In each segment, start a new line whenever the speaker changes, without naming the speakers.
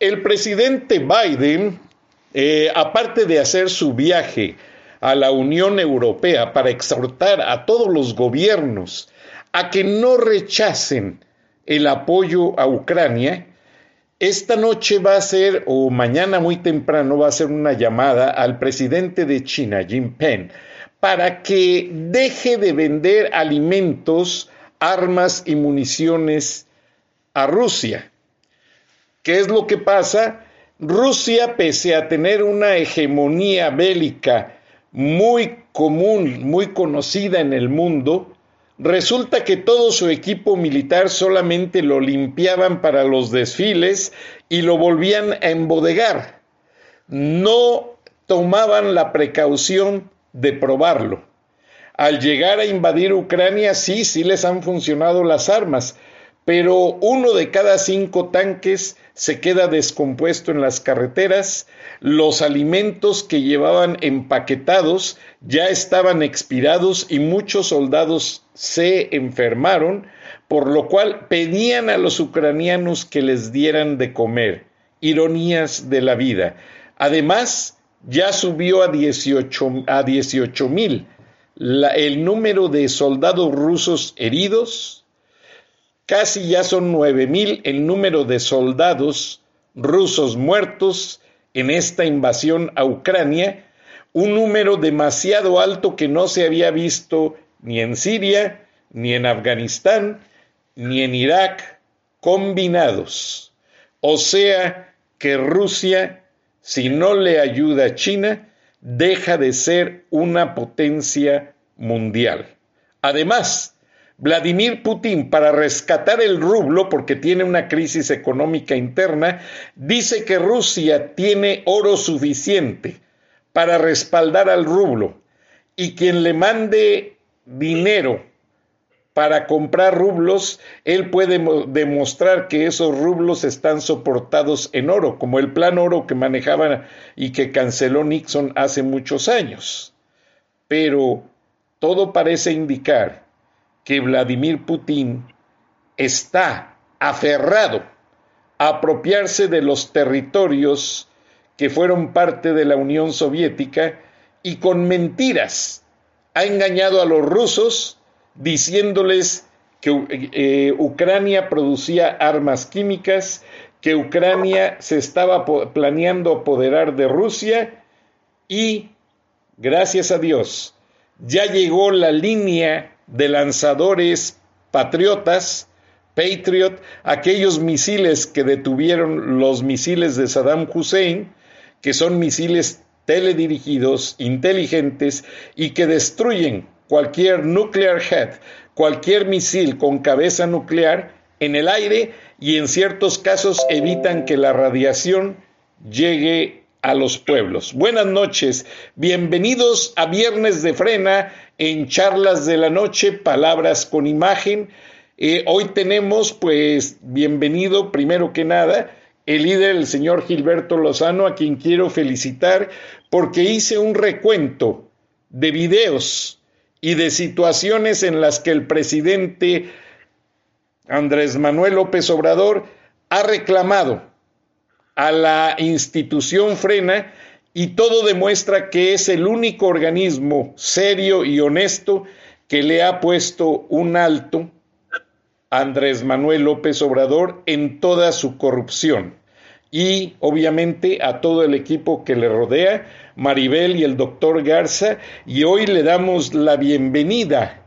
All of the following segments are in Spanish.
El presidente Biden, eh, aparte de hacer su viaje a la Unión Europea para exhortar a todos los gobiernos a que no rechacen el apoyo a Ucrania, esta noche va a ser, o mañana muy temprano, va a ser una llamada al presidente de China, Jinping, para que deje de vender alimentos, armas y municiones a Rusia. ¿Qué es lo que pasa? Rusia, pese a tener una hegemonía bélica muy común, muy conocida en el mundo, resulta que todo su equipo militar solamente lo limpiaban para los desfiles y lo volvían a embodegar. No tomaban la precaución de probarlo. Al llegar a invadir Ucrania, sí, sí les han funcionado las armas, pero uno de cada cinco tanques se queda descompuesto en las carreteras, los alimentos que llevaban empaquetados ya estaban expirados y muchos soldados se enfermaron, por lo cual pedían a los ucranianos que les dieran de comer. Ironías de la vida. Además, ya subió a 18 a mil el número de soldados rusos heridos, Casi ya son nueve mil el número de soldados rusos muertos en esta invasión a Ucrania, un número demasiado alto que no se había visto ni en Siria, ni en Afganistán, ni en Irak combinados. O sea que Rusia, si no le ayuda a China, deja de ser una potencia mundial. Además, Vladimir Putin, para rescatar el rublo, porque tiene una crisis económica interna, dice que Rusia tiene oro suficiente para respaldar al rublo y quien le mande dinero para comprar rublos, él puede demostrar que esos rublos están soportados en oro, como el plan oro que manejaba y que canceló Nixon hace muchos años. Pero todo parece indicar que Vladimir Putin está aferrado a apropiarse de los territorios que fueron parte de la Unión Soviética y con mentiras ha engañado a los rusos diciéndoles que eh, Ucrania producía armas químicas, que Ucrania se estaba planeando apoderar de Rusia y, gracias a Dios, ya llegó la línea de lanzadores patriotas, Patriot, aquellos misiles que detuvieron los misiles de Saddam Hussein, que son misiles teledirigidos, inteligentes y que destruyen cualquier nuclear head, cualquier misil con cabeza nuclear en el aire y en ciertos casos evitan que la radiación llegue a los pueblos. Buenas noches, bienvenidos a Viernes de Frena en charlas de la noche, palabras con imagen. Eh, hoy tenemos, pues, bienvenido primero que nada, el líder, el señor Gilberto Lozano, a quien quiero felicitar porque hice un recuento de videos y de situaciones en las que el presidente Andrés Manuel López Obrador ha reclamado a la institución frena y todo demuestra que es el único organismo serio y honesto que le ha puesto un alto Andrés Manuel López Obrador en toda su corrupción. y obviamente a todo el equipo que le rodea, Maribel y el doctor Garza, y hoy le damos la bienvenida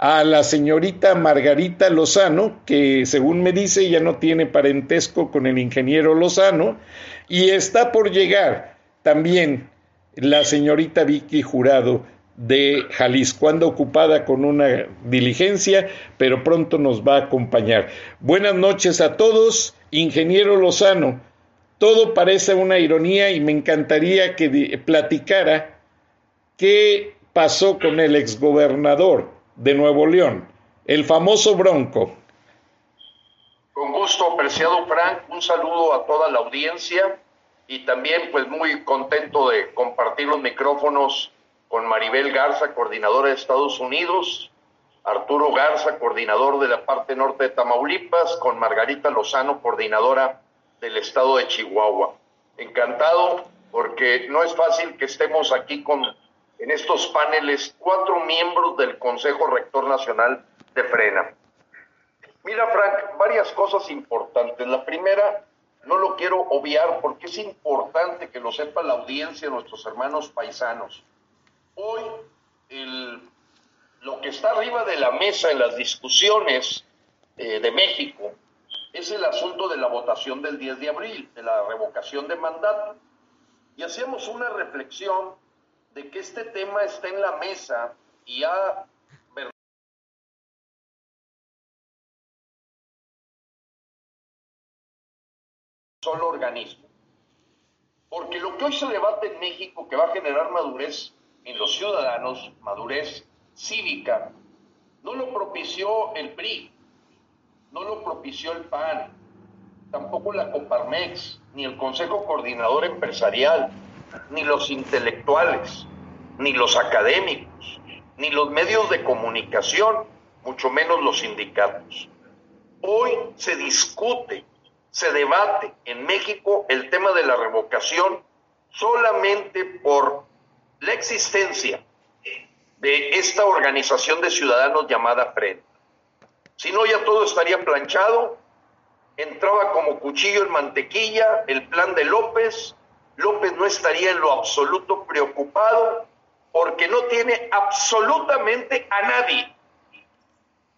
a la señorita Margarita Lozano, que según me dice ya no tiene parentesco con el ingeniero Lozano, y está por llegar también la señorita Vicky Jurado de Jalisco, anda ocupada con una diligencia, pero pronto nos va a acompañar. Buenas noches a todos, ingeniero Lozano. Todo parece una ironía y me encantaría que platicara qué pasó con el exgobernador de Nuevo León, el famoso Bronco.
Con gusto, apreciado Frank, un saludo a toda la audiencia y también pues muy contento de compartir los micrófonos con Maribel Garza, coordinadora de Estados Unidos, Arturo Garza, coordinador de la parte norte de Tamaulipas, con Margarita Lozano, coordinadora del estado de Chihuahua. Encantado porque no es fácil que estemos aquí con en estos paneles cuatro miembros del Consejo Rector Nacional de Frena. Mira, Frank, varias cosas importantes. La primera, no lo quiero obviar porque es importante que lo sepa la audiencia, nuestros hermanos paisanos. Hoy, el, lo que está arriba de la mesa en las discusiones eh, de México es el asunto de la votación del 10 de abril, de la revocación de mandato. Y hacemos una reflexión de que este tema está en la mesa y ha solo organismo. Porque lo que hoy se debate en México, que va a generar madurez en los ciudadanos, madurez cívica, no lo propició el PRI, no lo propició el PAN, tampoco la Coparmex, ni el Consejo Coordinador Empresarial, ni los intelectuales, ni los académicos, ni los medios de comunicación, mucho menos los sindicatos. Hoy se discute, se debate en México el tema de la revocación solamente por la existencia de esta organización de ciudadanos llamada FREN. Si no, ya todo estaría planchado. Entraba como cuchillo en mantequilla el plan de López. López no estaría en lo absoluto preocupado porque no tiene absolutamente a nadie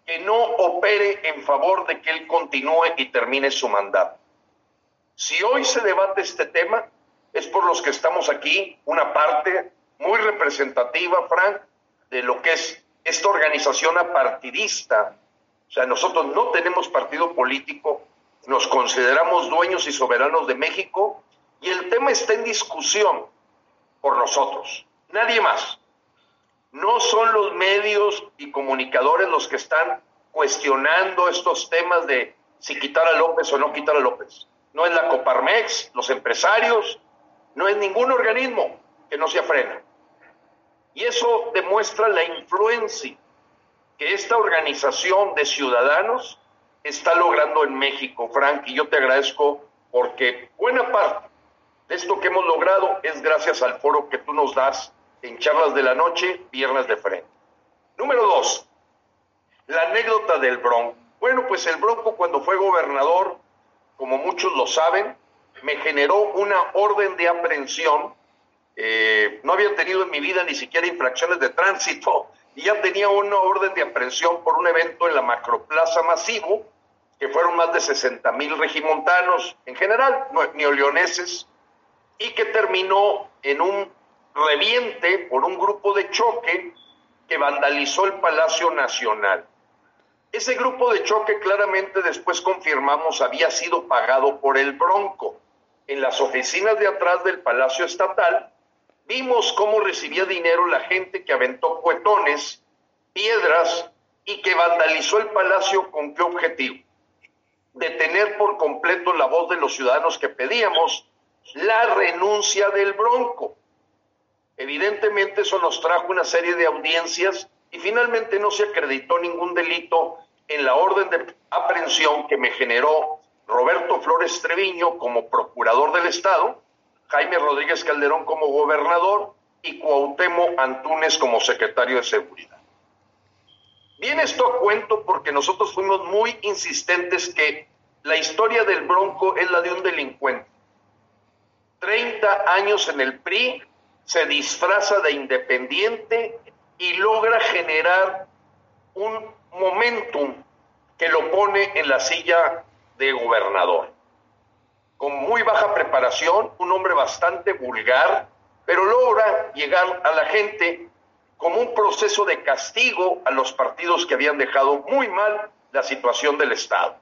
que no opere en favor de que él continúe y termine su mandato. Si hoy se debate este tema, es por los que estamos aquí, una parte muy representativa, Frank, de lo que es esta organización apartidista o sea, nosotros no tenemos partido político, nos consideramos dueños y soberanos de México y el tema está en discusión por nosotros, nadie más. No son los medios y comunicadores los que están cuestionando estos temas de si quitar a López o no quitar a López. No es la Coparmex, los empresarios, no es ningún organismo que no se frena. Y eso demuestra la influencia que esta organización de ciudadanos está logrando en México, Frank, y yo te agradezco porque buena parte esto que hemos logrado es gracias al foro que tú nos das en charlas de la noche, viernes de frente. Número dos, la anécdota del Bronco. Bueno, pues el Bronco cuando fue gobernador, como muchos lo saben, me generó una orden de aprehensión. Eh, no había tenido en mi vida ni siquiera infracciones de tránsito y ya tenía una orden de aprehensión por un evento en la macroplaza masivo, que fueron más de 60 mil regimontanos en general, neoleoneses, y que terminó en un reviente por un grupo de choque que vandalizó el Palacio Nacional. Ese grupo de choque claramente después confirmamos había sido pagado por el Bronco. En las oficinas de atrás del Palacio Estatal Vimos cómo recibía dinero la gente que aventó cuetones, piedras y que vandalizó el palacio con qué objetivo? Detener por completo la voz de los ciudadanos que pedíamos la renuncia del bronco. Evidentemente eso nos trajo una serie de audiencias y finalmente no se acreditó ningún delito en la orden de aprehensión que me generó Roberto Flores Treviño como procurador del Estado Jaime Rodríguez Calderón como gobernador y Cuauhtémoc Antúnez como secretario de Seguridad. Viene esto a cuento porque nosotros fuimos muy insistentes que la historia del Bronco es la de un delincuente. 30 años en el PRI, se disfraza de independiente y logra generar un momentum que lo pone en la silla de gobernador. Con muy baja preparación, un hombre bastante vulgar, pero logra llegar a la gente como un proceso de castigo a los partidos que habían dejado muy mal la situación del Estado.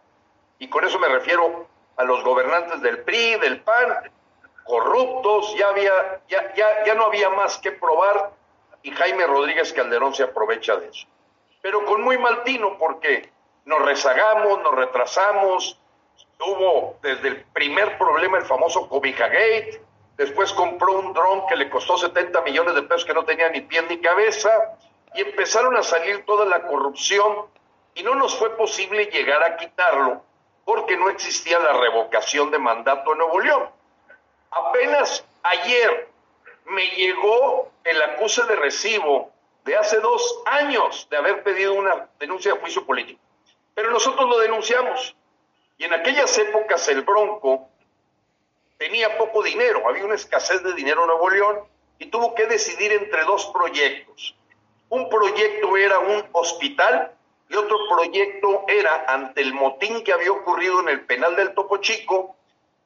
Y con eso me refiero a los gobernantes del PRI, del PAN, corruptos, ya, había, ya, ya, ya no había más que probar y Jaime Rodríguez Calderón se aprovecha de eso. Pero con muy mal tino porque nos rezagamos, nos retrasamos, tuvo desde el primer problema el famoso Cobija Gate, después compró un dron que le costó 70 millones de pesos que no tenía ni pie ni cabeza, y empezaron a salir toda la corrupción y no nos fue posible llegar a quitarlo porque no existía la revocación de mandato en Nuevo León. Apenas ayer me llegó el acuse de recibo de hace dos años de haber pedido una denuncia de juicio político. Pero nosotros lo denunciamos. Y en aquellas épocas el Bronco tenía poco dinero, había una escasez de dinero en Nuevo León y tuvo que decidir entre dos proyectos. Un proyecto era un hospital y otro proyecto era, ante el motín que había ocurrido en el penal del Topo Chico,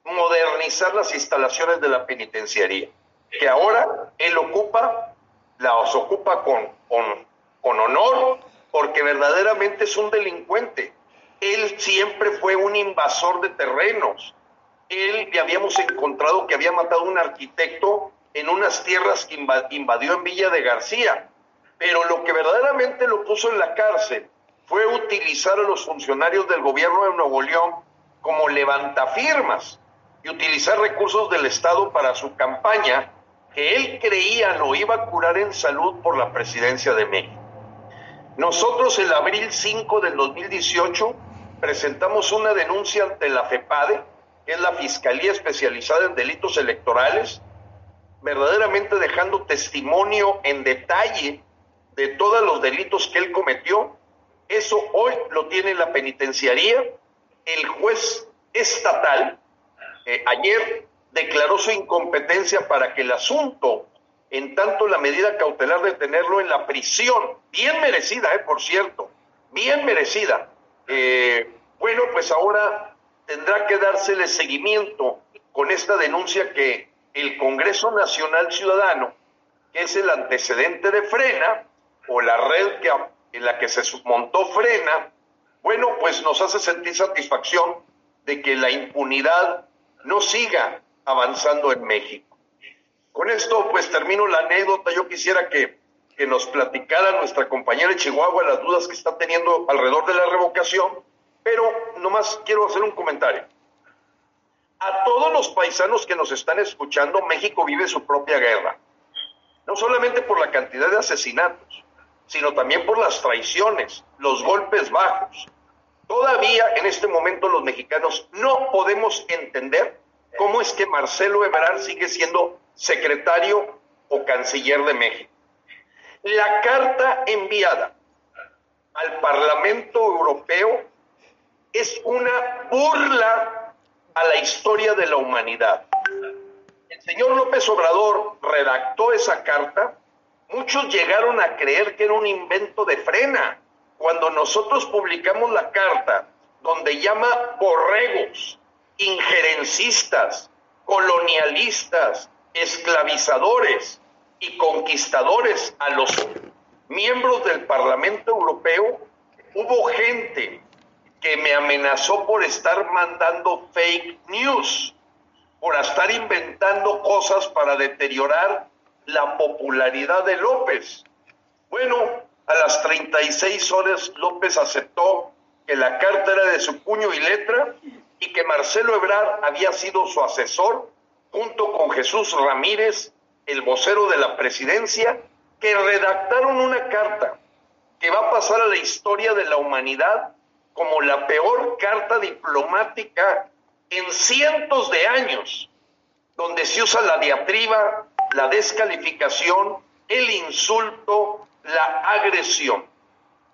modernizar las instalaciones de la penitenciaría, que ahora él ocupa, las ocupa con, con, con honor, porque verdaderamente es un delincuente. Él siempre fue un invasor de terrenos. Él le habíamos encontrado que había matado a un arquitecto en unas tierras que invadió en Villa de García. Pero lo que verdaderamente lo puso en la cárcel fue utilizar a los funcionarios del gobierno de Nuevo León como levantafirmas y utilizar recursos del Estado para su campaña que él creía lo iba a curar en salud por la presidencia de México. Nosotros el abril 5 del 2018 presentamos una denuncia ante la FEPADE, que es la Fiscalía Especializada en Delitos Electorales, verdaderamente dejando testimonio en detalle de todos los delitos que él cometió. Eso hoy lo tiene la penitenciaría. El juez estatal eh, ayer declaró su incompetencia para que el asunto, en tanto la medida cautelar de tenerlo en la prisión, bien merecida, eh, por cierto, bien merecida, eh, bueno, pues ahora tendrá que dársele seguimiento con esta denuncia que el Congreso Nacional Ciudadano, que es el antecedente de Frena, o la red que, en la que se montó Frena, bueno, pues nos hace sentir satisfacción de que la impunidad no siga avanzando en México. Con esto pues termino la anécdota. Yo quisiera que, que nos platicara nuestra compañera de Chihuahua las dudas que está teniendo alrededor de la revocación, pero nomás quiero hacer un comentario. A todos los paisanos que nos están escuchando, México vive su propia guerra. No solamente por la cantidad de asesinatos, sino también por las traiciones, los golpes bajos, Todavía en este momento los mexicanos no podemos entender cómo es que Marcelo Ebrard sigue siendo secretario o canciller de México. La carta enviada al Parlamento Europeo es una burla a la historia de la humanidad. El señor López Obrador redactó esa carta, muchos llegaron a creer que era un invento de frena, cuando nosotros publicamos la carta donde llama borregos, injerencistas, colonialistas, esclavizadores y conquistadores a los miembros del Parlamento Europeo, hubo gente que me amenazó por estar mandando fake news, por estar inventando cosas para deteriorar la popularidad de López. Bueno, a las 36 horas López aceptó que la carta era de su puño y letra y que Marcelo Ebrard había sido su asesor junto con Jesús Ramírez, el vocero de la presidencia, que redactaron una carta que va a pasar a la historia de la humanidad como la peor carta diplomática en cientos de años, donde se usa la diatriba, la descalificación, el insulto, la agresión.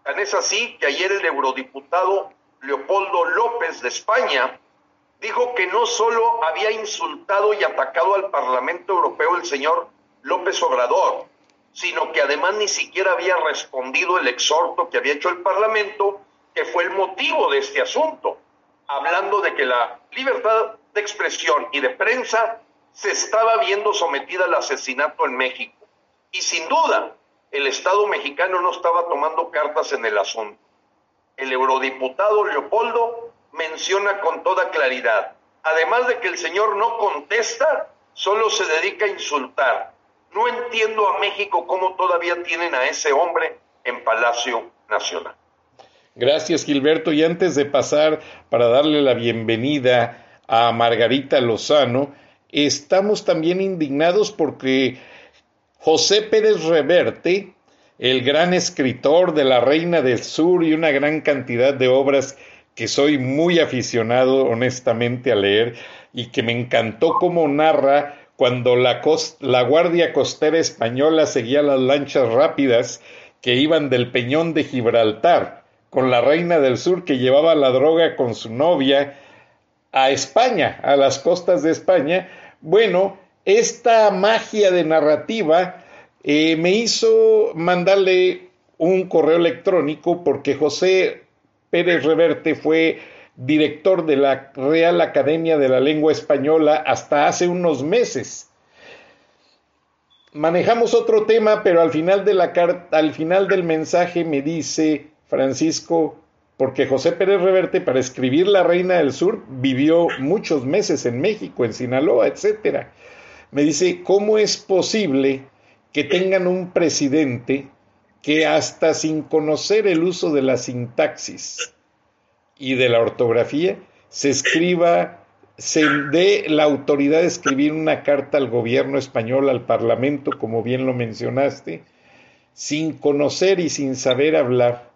Tan es así que ayer el eurodiputado Leopoldo López de España dijo que no solo había insultado y atacado al Parlamento Europeo el señor López Obrador, sino que además ni siquiera había respondido el exhorto que había hecho el Parlamento, que fue el motivo de este asunto, hablando de que la libertad de expresión y de prensa se estaba viendo sometida al asesinato en México. Y sin duda, el Estado mexicano no estaba tomando cartas en el asunto. El eurodiputado Leopoldo menciona con toda claridad, además de que el señor no contesta, solo se dedica a insultar. No entiendo a México cómo todavía tienen a ese hombre en Palacio Nacional.
Gracias, Gilberto. Y antes de pasar para darle la bienvenida a Margarita Lozano, estamos también indignados porque José Pérez Reverte, el gran escritor de La Reina del Sur y una gran cantidad de obras que soy muy aficionado honestamente a leer y que me encantó cómo narra cuando la, Guardia Costera Española seguía las lanchas rápidas que iban del Peñón de Gibraltar con la Reina del Sur que llevaba la droga con su novia a España, a las costas de España, bueno, esta magia de narrativa eh, me hizo mandarle un correo electrónico porque José Pérez Reverte fue director de la Real Academia de la Lengua Española hasta hace unos meses. Manejamos otro tema, pero al final, de la carta, al final del mensaje me dice Francisco, porque José Pérez Reverte para escribir La Reina del Sur vivió muchos meses en México, en Sinaloa, etc. Me dice, ¿cómo es posible que tengan un presidente que hasta sin conocer el uso de la sintaxis y de la ortografía, se escriba, se dé la autoridad de escribir una carta al gobierno español, al Parlamento, como bien lo mencionaste, sin conocer y sin saber hablar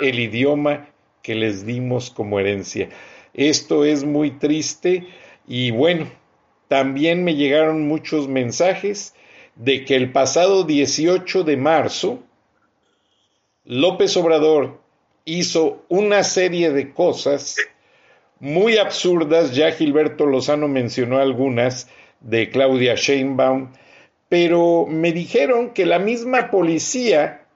el idioma que les dimos como herencia. Esto es muy triste y bueno, también me llegaron muchos mensajes de que el pasado 18 de marzo López Obrador hizo una serie de cosas muy absurdas, ya Gilberto Lozano mencionó algunas de Claudia Sheinbaum, pero me dijeron que la misma policía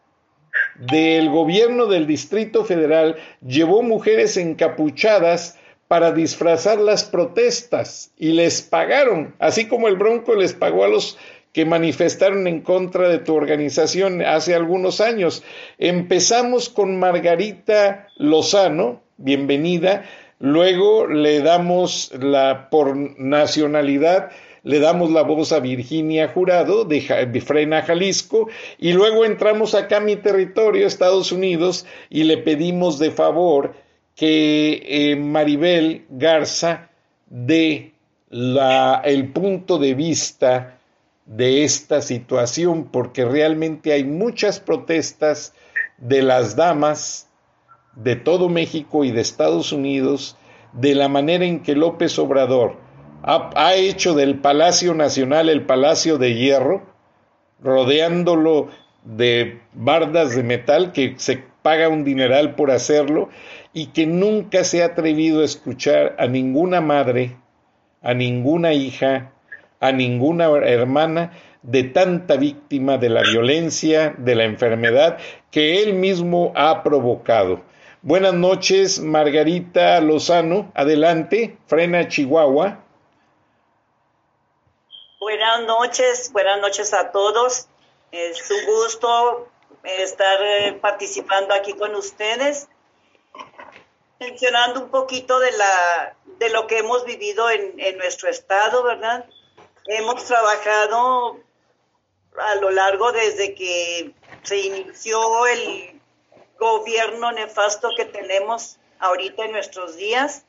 del gobierno del Distrito Federal llevó mujeres encapuchadas para disfrazar las protestas y les pagaron, así como el Bronco les pagó a los que manifestaron en contra de tu organización hace algunos años. Empezamos con Margarita Lozano, bienvenida, luego le damos la por nacionalidad le damos la voz a Virginia Jurado de, Frena, Jalisco, y luego entramos acá a mi territorio, Estados Unidos, y le pedimos de favor que eh, Maribel Garza dé la, el punto de vista de esta situación, porque realmente hay muchas protestas de las damas de todo México y de Estados Unidos de la manera en que López Obrador ha, hecho del Palacio Nacional el Palacio de Hierro, rodeándolo de bardas de metal que se paga un dineral por hacerlo y que nunca se ha atrevido a escuchar a ninguna madre, a ninguna hija, a ninguna hermana de tanta víctima de la violencia, de la enfermedad que él mismo ha provocado. Buenas noches, Margarita Lozano. Adelante, frena Chihuahua.
Buenas noches, buenas noches a todos. Es un gusto estar eh, participando aquí con ustedes, mencionando un poquito de, la, de lo que hemos vivido en, en nuestro estado, ¿verdad? Hemos trabajado a lo largo desde que se inició el gobierno nefasto que tenemos ahorita en nuestros días.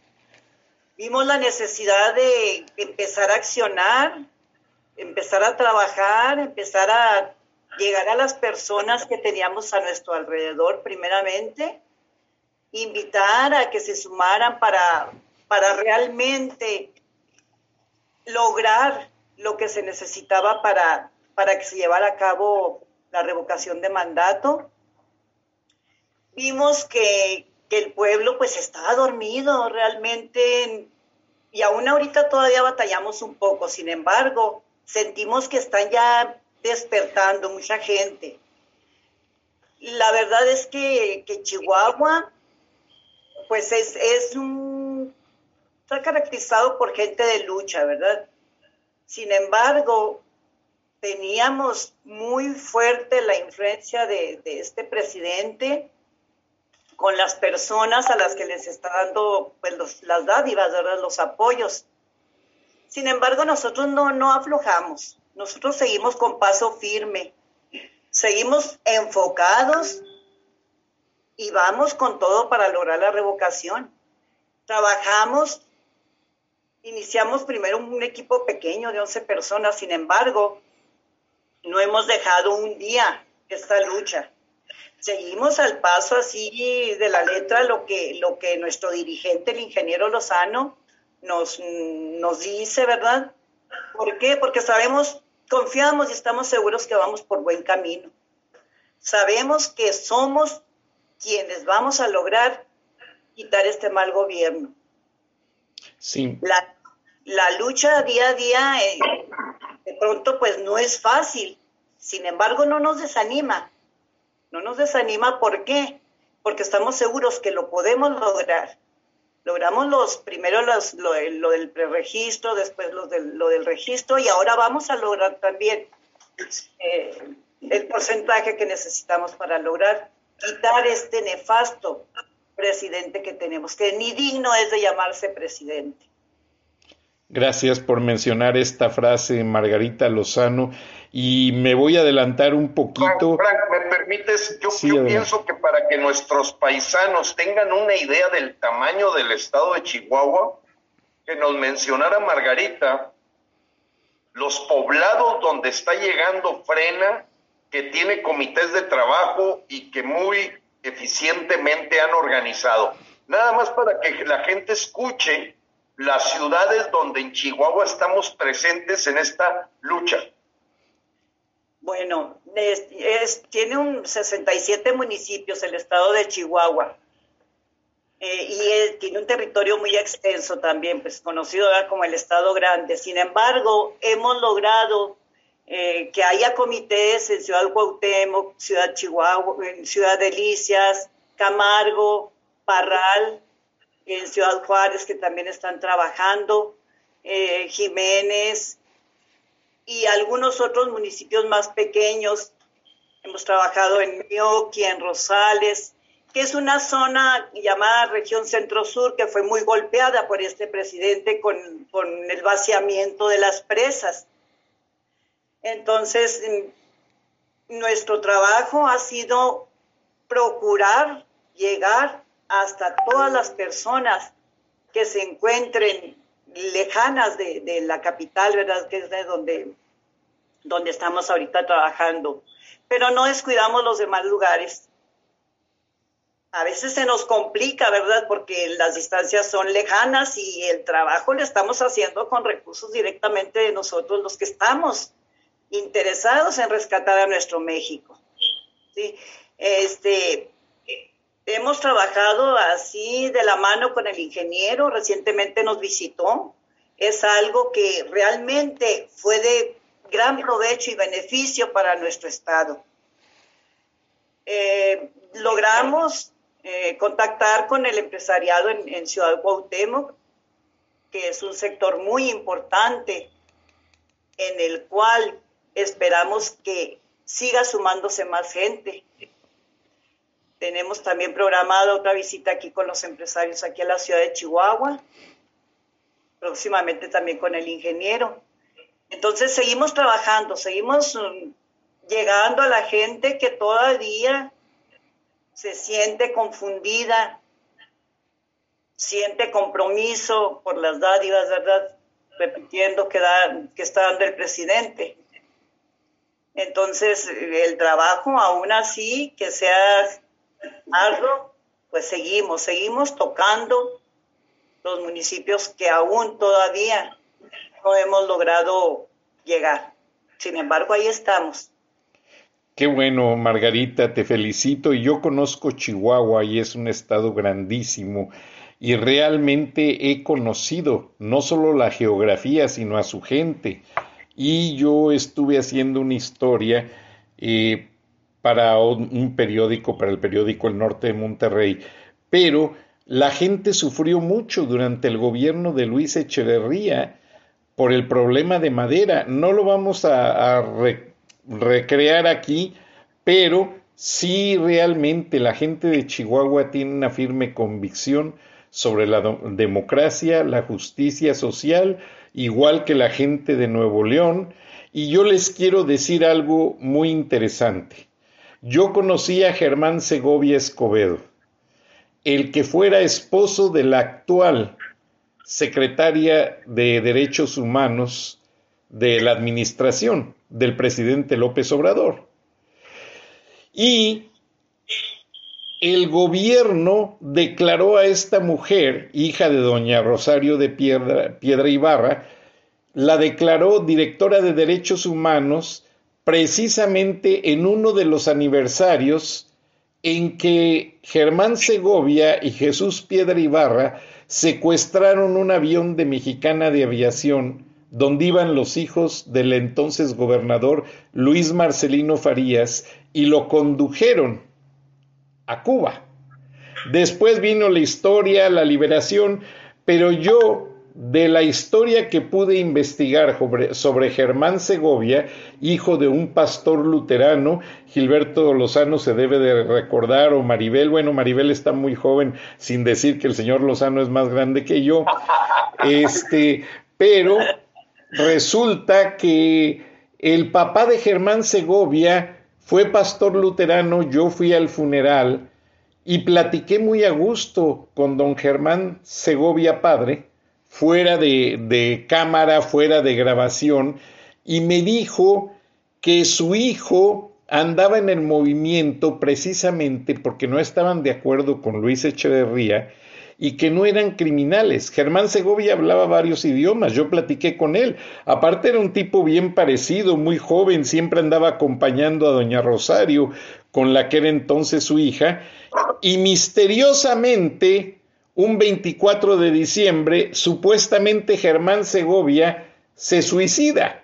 Vimos la necesidad de empezar a accionar, empezar a trabajar, empezar a llegar a las personas que teníamos a nuestro alrededor primeramente, invitar a que se sumaran para, para realmente lograr lo que se necesitaba para, para que se llevara a cabo la revocación de mandato. Vimos que, el pueblo pues estaba dormido, realmente y aún ahorita todavía batallamos un poco, sin embargo, sentimos que están ya despertando mucha gente. La verdad es que, que Chihuahua, pues es, es un, está caracterizado por gente de lucha, ¿verdad? Sin embargo, teníamos muy fuerte la influencia de, este presidente con las personas a las que les está dando pues, las dádivas, ¿verdad? los apoyos. Sin embargo, nosotros no, no aflojamos, nosotros seguimos con paso firme, seguimos enfocados y vamos con todo para lograr la revocación. Trabajamos, iniciamos primero un equipo pequeño de 11 personas, sin embargo, no hemos dejado un día esta lucha seguimos al paso así de la letra lo que, lo que nuestro dirigente, el ingeniero Lozano, nos, nos dice, ¿verdad? ¿Por qué? Porque sabemos, confiamos y estamos seguros que vamos por buen camino. Sabemos que somos quienes vamos a lograr quitar este mal gobierno.
Sí.
La, la lucha día a día, eh, de pronto, pues no es fácil. Sin embargo, no nos desanima no nos desanima, ¿por qué? Porque estamos seguros que lo podemos lograr. Logramos los, primero los, lo, del preregistro, después lo del, lo del registro y ahora vamos a lograr también eh, el porcentaje que necesitamos para lograr quitar este nefasto presidente que tenemos, que ni digno es de llamarse presidente.
Gracias por mencionar esta frase, Margarita Lozano. Y me voy a adelantar un poquito.
Frank, ¿me permites? Yo, pienso que para que nuestros paisanos tengan una idea del tamaño del estado de Chihuahua, que nos mencionara Margarita, los poblados donde está llegando Frena, que tiene comités de trabajo y que muy eficientemente han organizado. Nada más para que la gente escuche las ciudades donde en Chihuahua estamos presentes en esta lucha.
Bueno, tiene un 67 municipios el estado de Chihuahua. Eh, y tiene un territorio muy extenso también, pues conocido como el Estado Grande. Sin embargo, hemos logrado eh, que haya comités en Ciudad Cuauhtémoc, Ciudad Chihuahua, en Ciudad Delicias, Camargo, Parral, en Ciudad Juárez que también están trabajando, eh, Jiménez y algunos otros municipios más pequeños. Hemos trabajado en Mioqui, en Rosales, que es una zona llamada región centro-sur que fue muy golpeada por este presidente con, con el vaciamiento de las presas. Entonces, nuestro trabajo ha sido procurar llegar hasta todas las personas que se encuentren lejanas de, la capital, ¿verdad? Que es de donde, donde estamos ahorita trabajando. Pero no descuidamos los demás lugares. A veces se nos complica, ¿verdad? Porque las distancias son lejanas y el trabajo lo estamos haciendo con recursos directamente de nosotros, los que estamos interesados en rescatar a nuestro México. ¿sí? Este, Hemos trabajado así de la mano con el ingeniero, recientemente nos visitó. Es algo que realmente fue de gran provecho y beneficio para nuestro Estado. Eh, logramos eh, contactar con el empresariado en, Ciudad Cuauhtémoc, que es un sector muy importante en el cual esperamos que siga sumándose más gente. Tenemos también programada otra visita aquí con los empresarios aquí a la ciudad de Chihuahua, próximamente también con el ingeniero. Entonces seguimos trabajando, seguimos mm, llegando a la gente que todavía se siente confundida, siente compromiso por las dádivas, ¿verdad? Repitiendo que, da, que está dando el presidente. Entonces, el trabajo aún así, que sea algo, pues seguimos, seguimos tocando los municipios que aún todavía no hemos logrado llegar. Sin embargo, ahí estamos.
Qué bueno, Margarita, te felicito. Y yo conozco Chihuahua y es un estado grandísimo. y realmente he conocido no solo la geografía, sino a su gente. Y yo estuve haciendo una historia eh, para un periódico, para el periódico El Norte de Monterrey, pero la gente sufrió mucho durante el gobierno de Luis Echeverría por el problema de madera. No lo vamos a, recrear aquí, pero sí realmente la gente de Chihuahua tiene una firme convicción sobre la democracia, la justicia social, igual que la gente de Nuevo León. Y yo les quiero decir algo muy interesante. Yo conocí a Germán Segovia Escobedo, el que fuera esposo de la actual secretaria de Derechos Humanos de la administración del presidente López Obrador. Y el gobierno declaró a esta mujer, hija de doña Rosario de Piedra, Piedra Ibarra, la declaró directora de Derechos Humanos precisamente en uno de los aniversarios en que Germán Segovia y Jesús Piedra Ibarra secuestraron un avión de Mexicana de Aviación donde iban los hijos del entonces gobernador Luis Marcelino Farías y lo condujeron a Cuba. Después vino la historia, la liberación, pero yo de la historia que pude investigar sobre, Germán Segovia, hijo de un pastor luterano, Gilberto Lozano se debe de recordar, o Maribel, bueno, Maribel está muy joven, sin decir que el señor Lozano es más grande que yo, este, pero resulta que el papá de Germán Segovia fue pastor luterano, yo fui al funeral y platiqué muy a gusto con don Germán Segovia padre, fuera de, cámara, fuera de grabación, y me dijo que su hijo andaba en el movimiento precisamente porque no estaban de acuerdo con Luis Echeverría y que no eran criminales. Germán Segovia hablaba varios idiomas, yo platiqué con él. Aparte era un tipo bien parecido, muy joven, siempre andaba acompañando a doña Rosario, con la que era entonces su hija, y misteriosamente un 24 de diciembre, supuestamente Germán Segovia se suicida.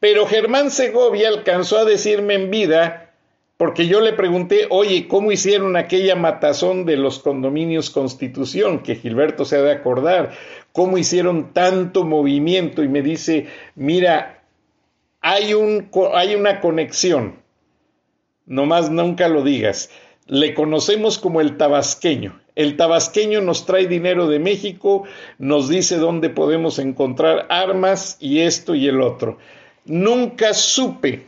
Pero Germán Segovia alcanzó a decirme en vida, porque yo le pregunté, oye, ¿cómo hicieron aquella matazón de los condominios Constitución? Que Gilberto se ha de acordar, ¿cómo hicieron tanto movimiento? Y me dice, mira, hay, un, hay una conexión, nomás nunca lo digas, le conocemos como el tabasqueño. El tabasqueño nos trae dinero de México, nos dice dónde podemos encontrar armas y esto y el otro. Nunca supe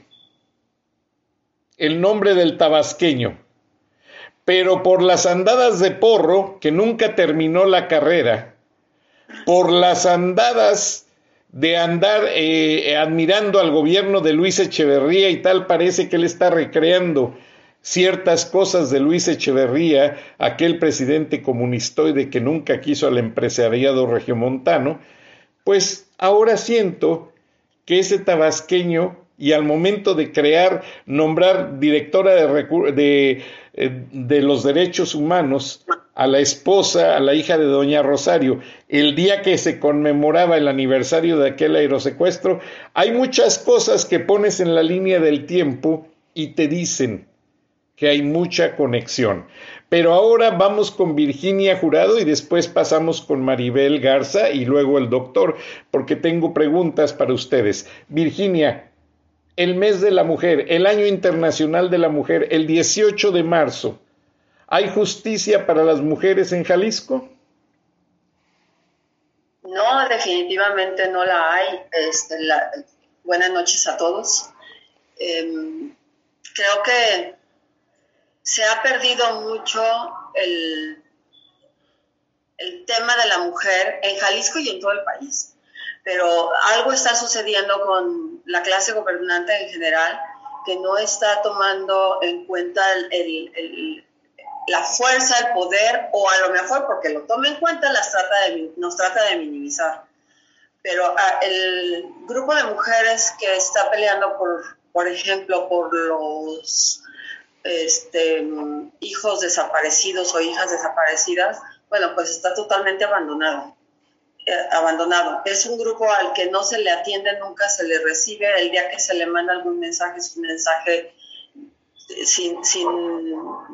el nombre del tabasqueño, pero por las andadas de porro, que nunca terminó la carrera, por las andadas de andar eh, admirando al gobierno de Luis Echeverría y tal, parece que él está recreando ciertas cosas de Luis Echeverría, aquel presidente comunistoide que nunca quiso al empresariado regiomontano, pues ahora siento que ese tabasqueño y al momento de crear, nombrar directora de, de, eh, de, los derechos humanos a la esposa, a la hija de doña Rosario, el día que se conmemoraba el aniversario de aquel aerosecuestro, hay muchas cosas que pones en la línea del tiempo y te dicen, que hay mucha conexión. Pero ahora vamos con Virginia Jurado y después pasamos con Maribel Garza y luego el doctor, porque tengo preguntas para ustedes. Virginia, el mes de la mujer, el año internacional de la mujer, el 18 de marzo, ¿hay justicia para las mujeres en Jalisco?
No, definitivamente no la hay. Este, buenas noches a todos. Em, creo que se ha perdido mucho el, el tema de la mujer en Jalisco y en todo el país. Pero algo está sucediendo con la clase gobernante en general que no está tomando en cuenta la fuerza, el poder, o a lo mejor porque lo toma en cuenta las trata de, nos trata de minimizar. Pero ah, el grupo de mujeres que está peleando por, por ejemplo, por los este, hijos desaparecidos o hijas desaparecidas, bueno, pues está totalmente abandonado. Eh, abandonado. Es un grupo al que no se le atiende, nunca se le recibe. El día que se le manda algún mensaje es un mensaje sin, sin,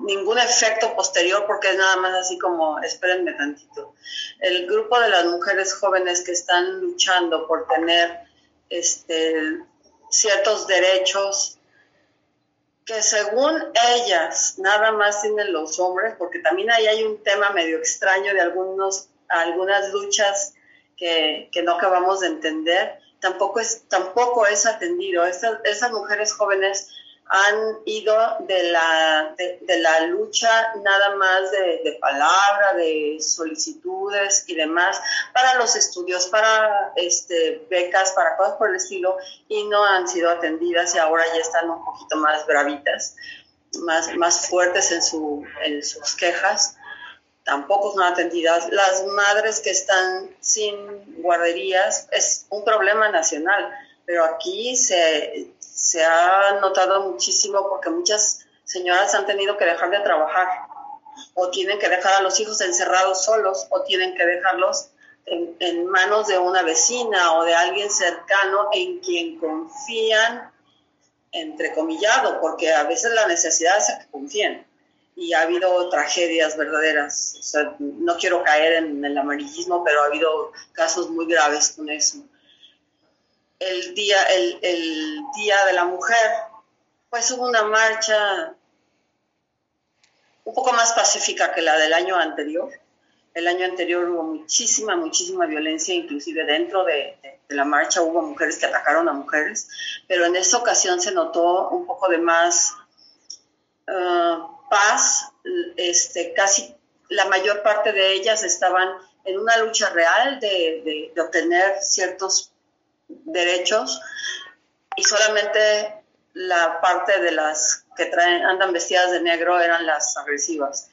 ningún efecto posterior porque es nada más así como espérenme tantito. El grupo de las mujeres jóvenes que están luchando por tener este, ciertos derechos que según ellas nada más tienen los hombres, porque también ahí hay un tema medio extraño de algunos, algunas luchas que, que no acabamos de entender, tampoco es, tampoco es atendido. esas mujeres jóvenes han ido de la, de, la lucha nada más de, palabra, de solicitudes y demás para los estudios, para este, becas, para cosas por el estilo, y no han sido atendidas y ahora ya están un poquito más bravitas, más, más fuertes en, su, en sus quejas. Tampoco son atendidas. Las madres que están sin guarderías es un problema nacional, pero aquí se, se ha notado muchísimo porque muchas señoras han tenido que dejar de trabajar o tienen que dejar a los hijos encerrados solos o tienen que dejarlos en, manos de una vecina o de alguien cercano en quien confían, entrecomillado, porque a veces la necesidad es que confíen. Y ha habido tragedias verdaderas. no quiero caer en el amarillismo, pero ha habido casos muy graves con eso el día, el, día de la mujer, pues hubo una marcha un poco más pacífica que la del año anterior. El año anterior hubo muchísima, muchísima violencia, inclusive dentro de, la marcha hubo mujeres que atacaron a mujeres, pero en esta ocasión se notó un poco de más uh, paz. Este, casi la mayor parte de ellas estaban en una lucha real de, de obtener ciertos derechos y solamente la parte de las que traen, andan vestidas de negro eran las agresivas.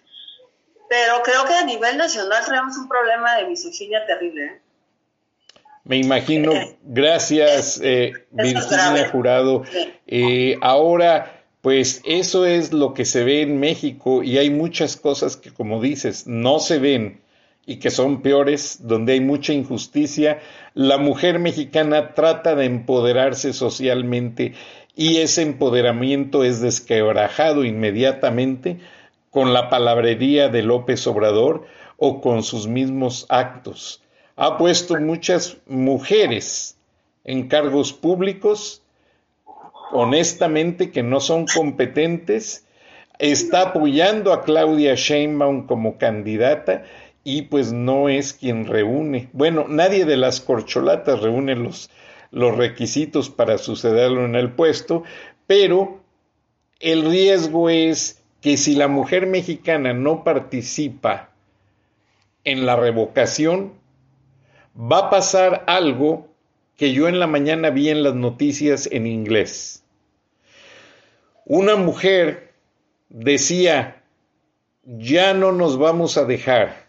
Pero creo que a nivel nacional tenemos un problema de misoginia terrible. ¿eh?
Me imagino, gracias eh, Virginia Jurado. Eh, ahora, pues eso es lo que se ve en México y hay muchas cosas que, como dices, no se ven y que son peores, donde hay mucha injusticia, la mujer mexicana trata de empoderarse socialmente y ese empoderamiento es desquebrajado inmediatamente con la palabrería de López Obrador o con sus mismos actos. Ha puesto muchas mujeres en cargos públicos, honestamente, que no son competentes, está apoyando a Claudia Sheinbaum como candidata y pues no es quien reúne. Bueno, nadie de las corcholatas reúne los, los requisitos para sucederlo en el puesto, pero el riesgo es que si la mujer mexicana no participa en la revocación, va a pasar algo que yo en la mañana vi en las noticias en inglés. Una mujer decía, ya no nos vamos a dejar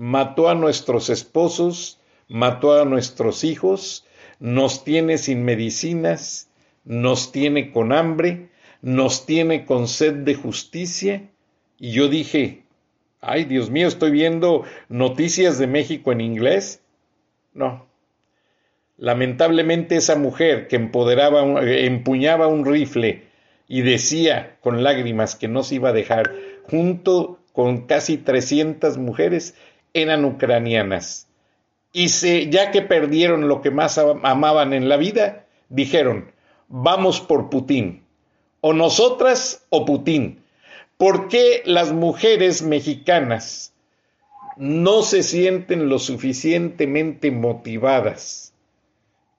mató a nuestros esposos, mató a nuestros hijos, nos tiene sin medicinas, nos tiene con hambre, nos tiene con sed de justicia. Y yo dije, ay Dios mío, estoy viendo noticias de México en inglés. No. Lamentablemente esa mujer que empoderaba, empuñaba un rifle y decía con lágrimas que no se iba a dejar, junto con casi 300 mujeres, eran ucranianas. Y se, ya que perdieron lo que más amaban en la vida, dijeron, vamos por Putin, o nosotras o Putin. ¿Por qué las mujeres mexicanas no se sienten lo suficientemente motivadas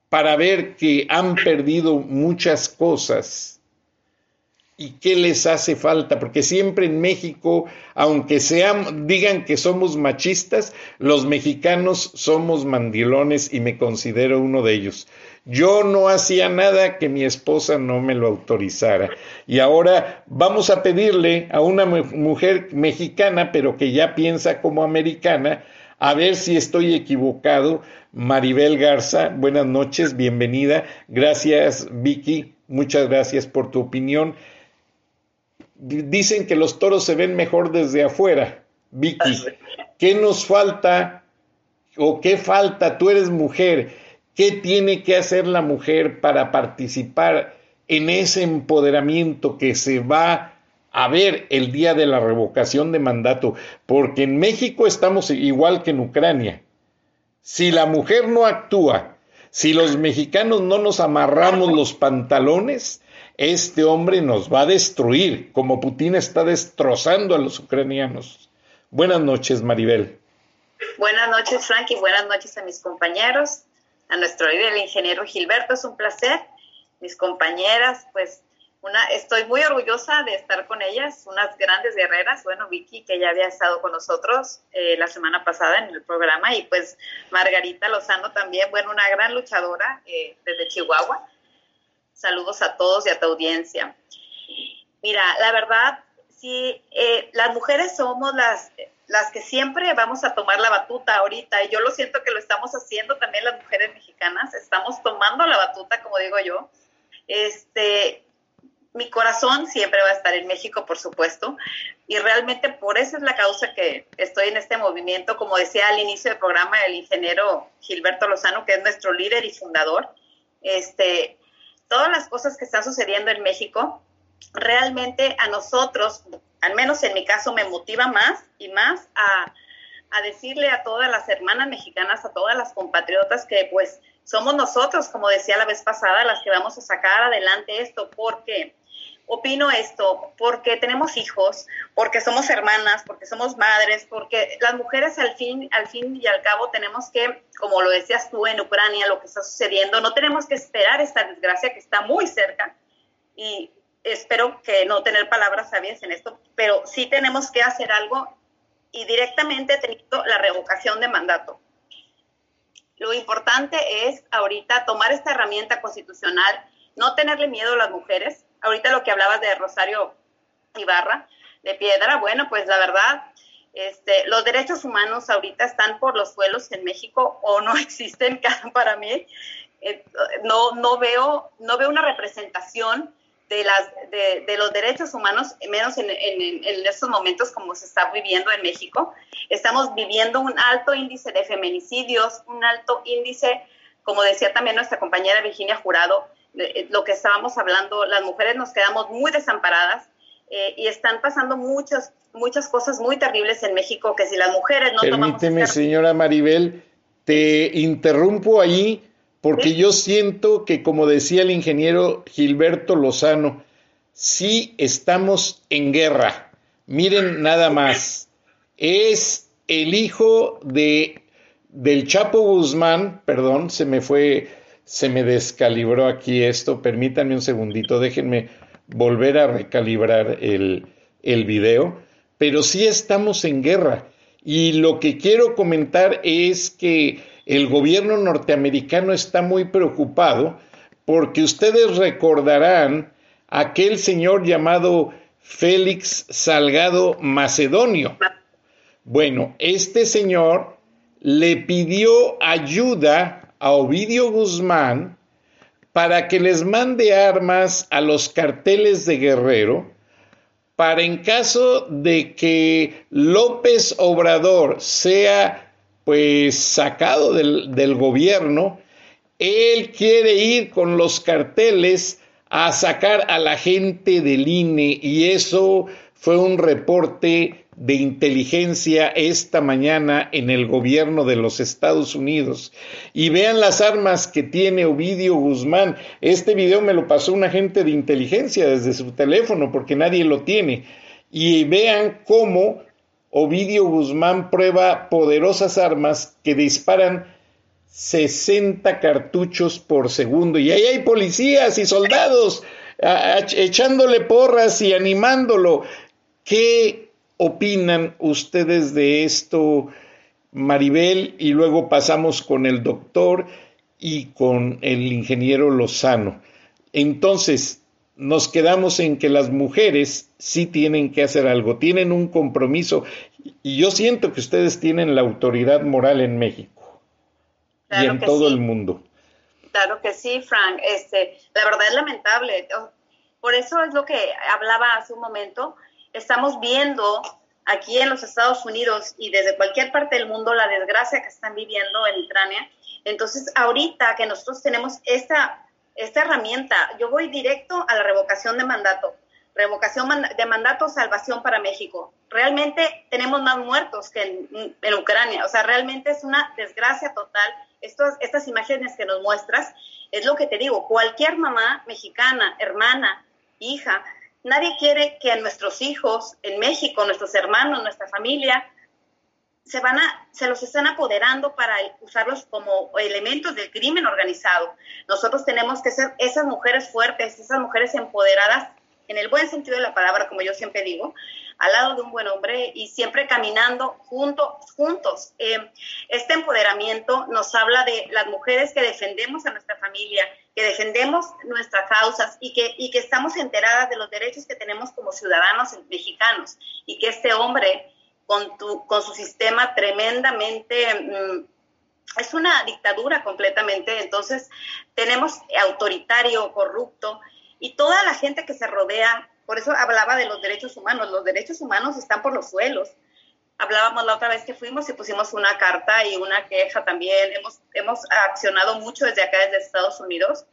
para ver que han perdido muchas cosas y qué les hace falta, porque siempre en México, aunque sean, digan que somos machistas, los mexicanos somos mandilones y me considero uno de ellos. Yo no hacía nada que mi esposa no me lo autorizara. Y ahora vamos a pedirle a una mujer mexicana, pero que ya piensa como americana, a ver si estoy equivocado. Maribel Garza, buenas noches, bienvenida. Gracias, Vicky. Muchas gracias por tu opinión dicen que los toros se ven mejor desde afuera. Vicky, ¿qué nos falta o qué falta? Tú eres mujer, ¿qué tiene que hacer la mujer para participar en ese empoderamiento que se va a ver el día de la revocación de mandato? Porque en México estamos igual que en Ucrania. Si la mujer no actúa, si los mexicanos no nos amarramos los pantalones, este hombre nos va a destruir, como Putin está destrozando a los ucranianos. Buenas noches, Maribel.
Buenas noches, Frank, y buenas noches a mis compañeros, a nuestro líder, el ingeniero Gilberto, es un placer. Mis compañeras, pues una, estoy muy orgullosa de estar con ellas, unas grandes guerreras. Bueno, Vicky, que ya había estado con nosotros eh, la semana pasada en el programa, y pues Margarita Lozano también, bueno, una gran luchadora eh, desde Chihuahua. Saludos a todos y a tu audiencia. Mira, la verdad, sí, eh, las mujeres somos las, las que siempre vamos a tomar la batuta ahorita, y yo lo siento que lo estamos haciendo también las mujeres mexicanas, estamos tomando la batuta, como digo yo. Este, mi corazón siempre va a estar en México, por supuesto, y realmente por eso es la causa que estoy en este movimiento, como decía al inicio del programa el ingeniero Gilberto Lozano, que es nuestro líder y fundador. Este, todas las cosas que están sucediendo en México, realmente a nosotros, al menos en mi caso, me motiva más y más a, a decirle a todas las hermanas mexicanas, a todas las compatriotas que pues somos nosotros, como decía la vez pasada, las que vamos a sacar adelante esto, porque opino esto porque tenemos hijos, porque somos hermanas, porque somos madres, porque las mujeres al fin, al fin y al cabo tenemos que, como lo decías tú en Ucrania, lo que está sucediendo, no tenemos que esperar esta desgracia que está muy cerca y espero que no tener palabras sabias en esto, pero sí tenemos que hacer algo y directamente teniendo la revocación de mandato. Lo importante es ahorita tomar esta herramienta constitucional, no tenerle miedo a las mujeres, ahorita lo que hablabas de Rosario Ibarra, de Piedra, bueno, pues la verdad, este, los derechos humanos ahorita están por los suelos en México o no existen para mí. Eh, no, veo, una representación de, los derechos humanos, menos en, en, estos momentos como se está viviendo en México. Estamos viviendo un alto índice de feminicidios, un alto índice, como decía también nuestra compañera Virginia Jurado, lo que estábamos hablando, las mujeres nos quedamos muy desamparadas eh, y están pasando muchas, muchas cosas muy terribles en México que si las mujeres no
Permíteme, señora Maribel, te interrumpo allí porque yo siento que, como decía el ingeniero Gilberto Lozano, sí estamos en guerra. Miren nada más. Es el hijo de del Chapo Guzmán, perdón, se me fue se me descalibró aquí esto. Permítanme un segundito, déjenme volver a recalibrar el, el video. Pero sí estamos en guerra. Y lo que quiero comentar es que el gobierno norteamericano está muy preocupado porque ustedes recordarán aquel señor llamado Félix Salgado Macedonio. Bueno, este señor le pidió ayuda a Ovidio Guzmán para que les mande armas a los carteles de Guerrero para en caso de que López Obrador sea pues sacado del, del gobierno, él quiere ir con los carteles a sacar a la gente del INE y eso fue un reporte de inteligencia esta mañana en el gobierno de los Estados Unidos. Y vean las armas que tiene Ovidio Guzmán. Este video me lo pasó un agente de inteligencia desde su teléfono porque nadie lo tiene. Y vean cómo Ovidio Guzmán prueba poderosas armas que disparan 60 cartuchos por segundo. Y ahí hay policías y soldados echándole porras y animándolo. ¿Qué opinan ustedes de esto, Maribel? Y luego pasamos con el doctor y con el ingeniero Lozano. Entonces, nos quedamos en que las mujeres sí tienen que hacer algo, tienen un compromiso y yo siento que ustedes tienen la autoridad moral en México y en todo el mundo.
Claro que sí, Frank. Este, la verdad es lamentable. Por eso es lo que hablaba hace un momento estamos viendo aquí en los Estados Unidos y desde cualquier parte del mundo la desgracia que están viviendo en Ucrania. Entonces, ahorita que nosotros tenemos esta, esta herramienta, yo voy directo a la revocación de mandato. Revocación de mandato, salvación para México. Realmente tenemos más muertos que en, Ucrania. O sea, realmente es una desgracia total. Estas imágenes que nos muestras, es lo que te digo, cualquier mamá mexicana, hermana, hija, Nadie quiere que nuestros hijos en México, nuestros hermanos, nuestra familia, se van a, se los están apoderando para usarlos como elementos del crimen organizado. Nosotros tenemos que ser esas mujeres fuertes, esas mujeres empoderadas, en el buen sentido de la palabra, como yo siempre digo, al lado de un buen hombre y siempre caminando junto, juntos. Eh, este empoderamiento nos habla de las mujeres que defendemos a nuestra familia, que defendemos nuestras causas y que, y que estamos enteradas de los derechos que tenemos como ciudadanos mexicanos y que este hombre con, tu, con su sistema tremendamente... Mm, es una dictadura completamente, entonces tenemos autoritario, corrupto, y toda la gente que se rodea, por eso hablaba de los derechos humanos, los derechos humanos están por los suelos. Hablábamos la otra vez que fuimos y pusimos una carta y una queja también, hemos, hemos accionado mucho desde acá, desde Estados Unidos.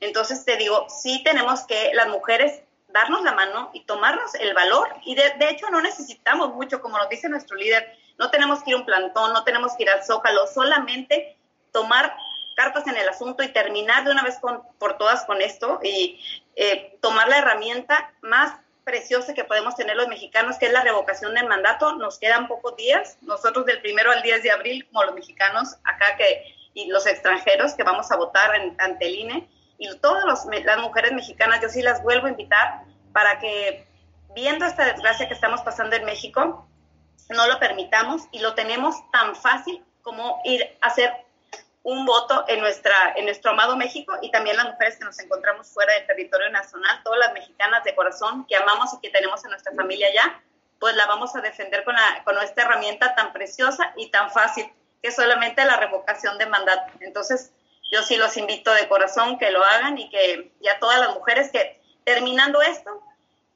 Entonces te digo, sí tenemos que las mujeres darnos la mano y tomarnos el valor. Y de, de, hecho no necesitamos mucho, como nos dice nuestro líder, no tenemos que ir a un plantón, no tenemos que ir al zócalo, solamente tomar cartas en el asunto y terminar de una vez con, por todas con esto y eh, tomar la herramienta más preciosa que podemos tener los mexicanos, que es la revocación del mandato. Nos quedan pocos días, nosotros del primero al 10 de abril, como los mexicanos acá que, y los extranjeros que vamos a votar ante el INE, y todas las mujeres mexicanas, yo sí las vuelvo a invitar para que, viendo esta desgracia que estamos pasando en México, no lo permitamos y lo tenemos tan fácil como ir a hacer un voto en, nuestra, en nuestro amado México y también las mujeres que nos encontramos fuera del territorio nacional, todas las mexicanas de corazón que amamos y que tenemos en nuestra familia ya, pues la vamos a defender con, la, con esta herramienta tan preciosa y tan fácil que es solamente la revocación de mandato. Entonces, yo sí los invito de corazón que lo hagan y que ya todas las mujeres que terminando esto,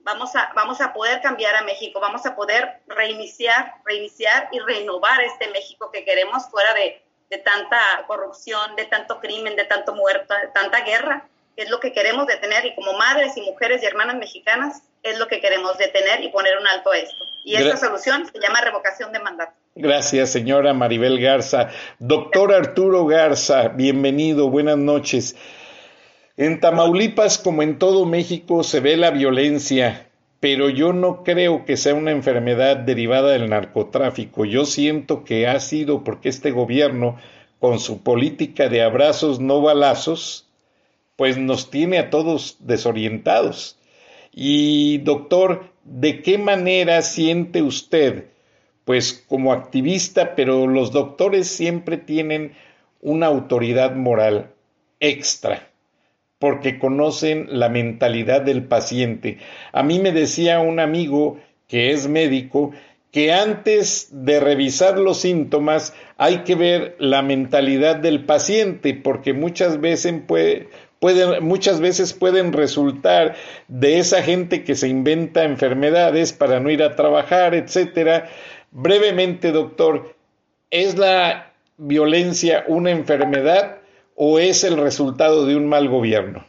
vamos a, vamos a poder cambiar a México, vamos a poder reiniciar, reiniciar y renovar este México que queremos fuera de, de tanta corrupción, de tanto crimen, de tanto muerto, de tanta guerra, es lo que queremos detener y como madres y mujeres y hermanas mexicanas es lo que queremos detener y poner un alto a esto. Y esta solución se llama revocación de mandato.
Gracias, señora Maribel Garza. Doctor Arturo Garza, bienvenido, buenas noches. En Tamaulipas, como en todo México, se ve la violencia, pero yo no creo que sea una enfermedad derivada del narcotráfico. Yo siento que ha sido porque este gobierno, con su política de abrazos no balazos, pues nos tiene a todos desorientados. Y doctor, ¿de qué manera siente usted, pues como activista, pero los doctores siempre tienen una autoridad moral extra? Porque conocen la mentalidad del paciente. A mí me decía un amigo que es médico que antes de revisar los síntomas hay que ver la mentalidad del paciente porque muchas veces puede, pueden, pueden resultar de esa gente que se inventa enfermedades para no ir a trabajar, etcétera. Brevemente, doctor, ¿es la violencia una enfermedad o es el resultado de un mal gobierno?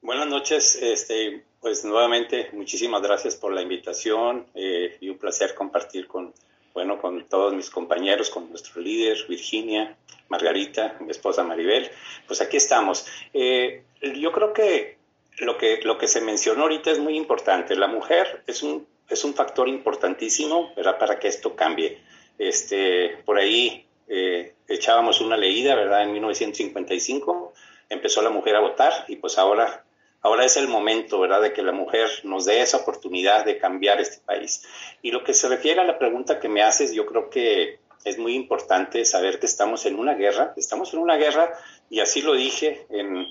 Buenas noches, este, pues nuevamente muchísimas gracias por la invitación eh, y un placer compartir con, bueno, con todos mis compañeros, con nuestro líder Virginia, Margarita, mi esposa Maribel. Pues aquí estamos. Eh, yo creo que lo, que lo que se mencionó ahorita es muy importante. La mujer es un, es un factor importantísimo para que esto cambie. Este, por ahí eh, echábamos una leída, ¿verdad? En 1955 empezó la mujer a votar y pues ahora, ahora es el momento, ¿verdad? De que la mujer nos dé esa oportunidad de cambiar este país. Y lo que se refiere a la pregunta que me haces, yo creo que es muy importante saber que estamos en una guerra, estamos en una guerra y así lo dije en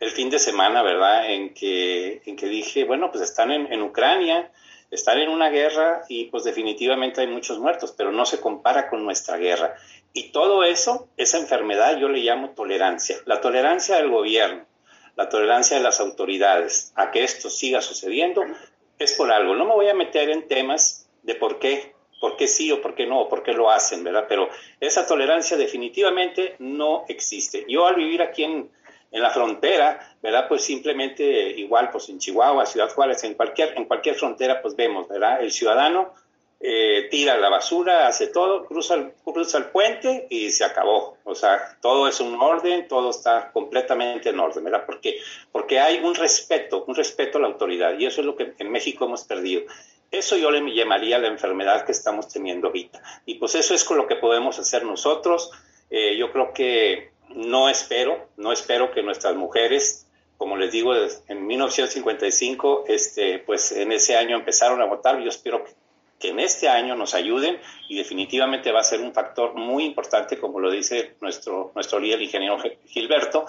el fin de semana, ¿verdad? En que, en que dije, bueno, pues están en, en Ucrania, están en una guerra y pues definitivamente hay muchos muertos, pero no se compara con nuestra guerra. Y todo eso, esa enfermedad yo le llamo tolerancia. La tolerancia del gobierno, la tolerancia de las autoridades a que esto siga sucediendo es por algo. No me voy a meter en temas de por qué, por qué sí o por qué no, por qué lo hacen, ¿verdad? Pero esa tolerancia definitivamente no existe. Yo al vivir aquí en, en la frontera, ¿verdad? Pues simplemente igual, pues en Chihuahua, Ciudad Juárez, en cualquier, en cualquier frontera, pues vemos, ¿verdad? El ciudadano eh, tira la basura, hace todo, cruza el, cruza el puente y se acabó. O sea, todo es un orden, todo está completamente en orden, ¿verdad? Porque, porque hay un respeto, un respeto a la autoridad y eso es lo que en México hemos perdido. Eso yo le llamaría la enfermedad que estamos teniendo ahorita. Y pues eso es con lo que podemos hacer nosotros. Eh, yo creo que no espero, no espero que nuestras mujeres como les digo, en 1955, este, pues en ese año empezaron a votar. Yo espero que que en este año nos ayuden y definitivamente va a ser un factor muy importante, como lo dice nuestro, nuestro líder, ingeniero Gilberto,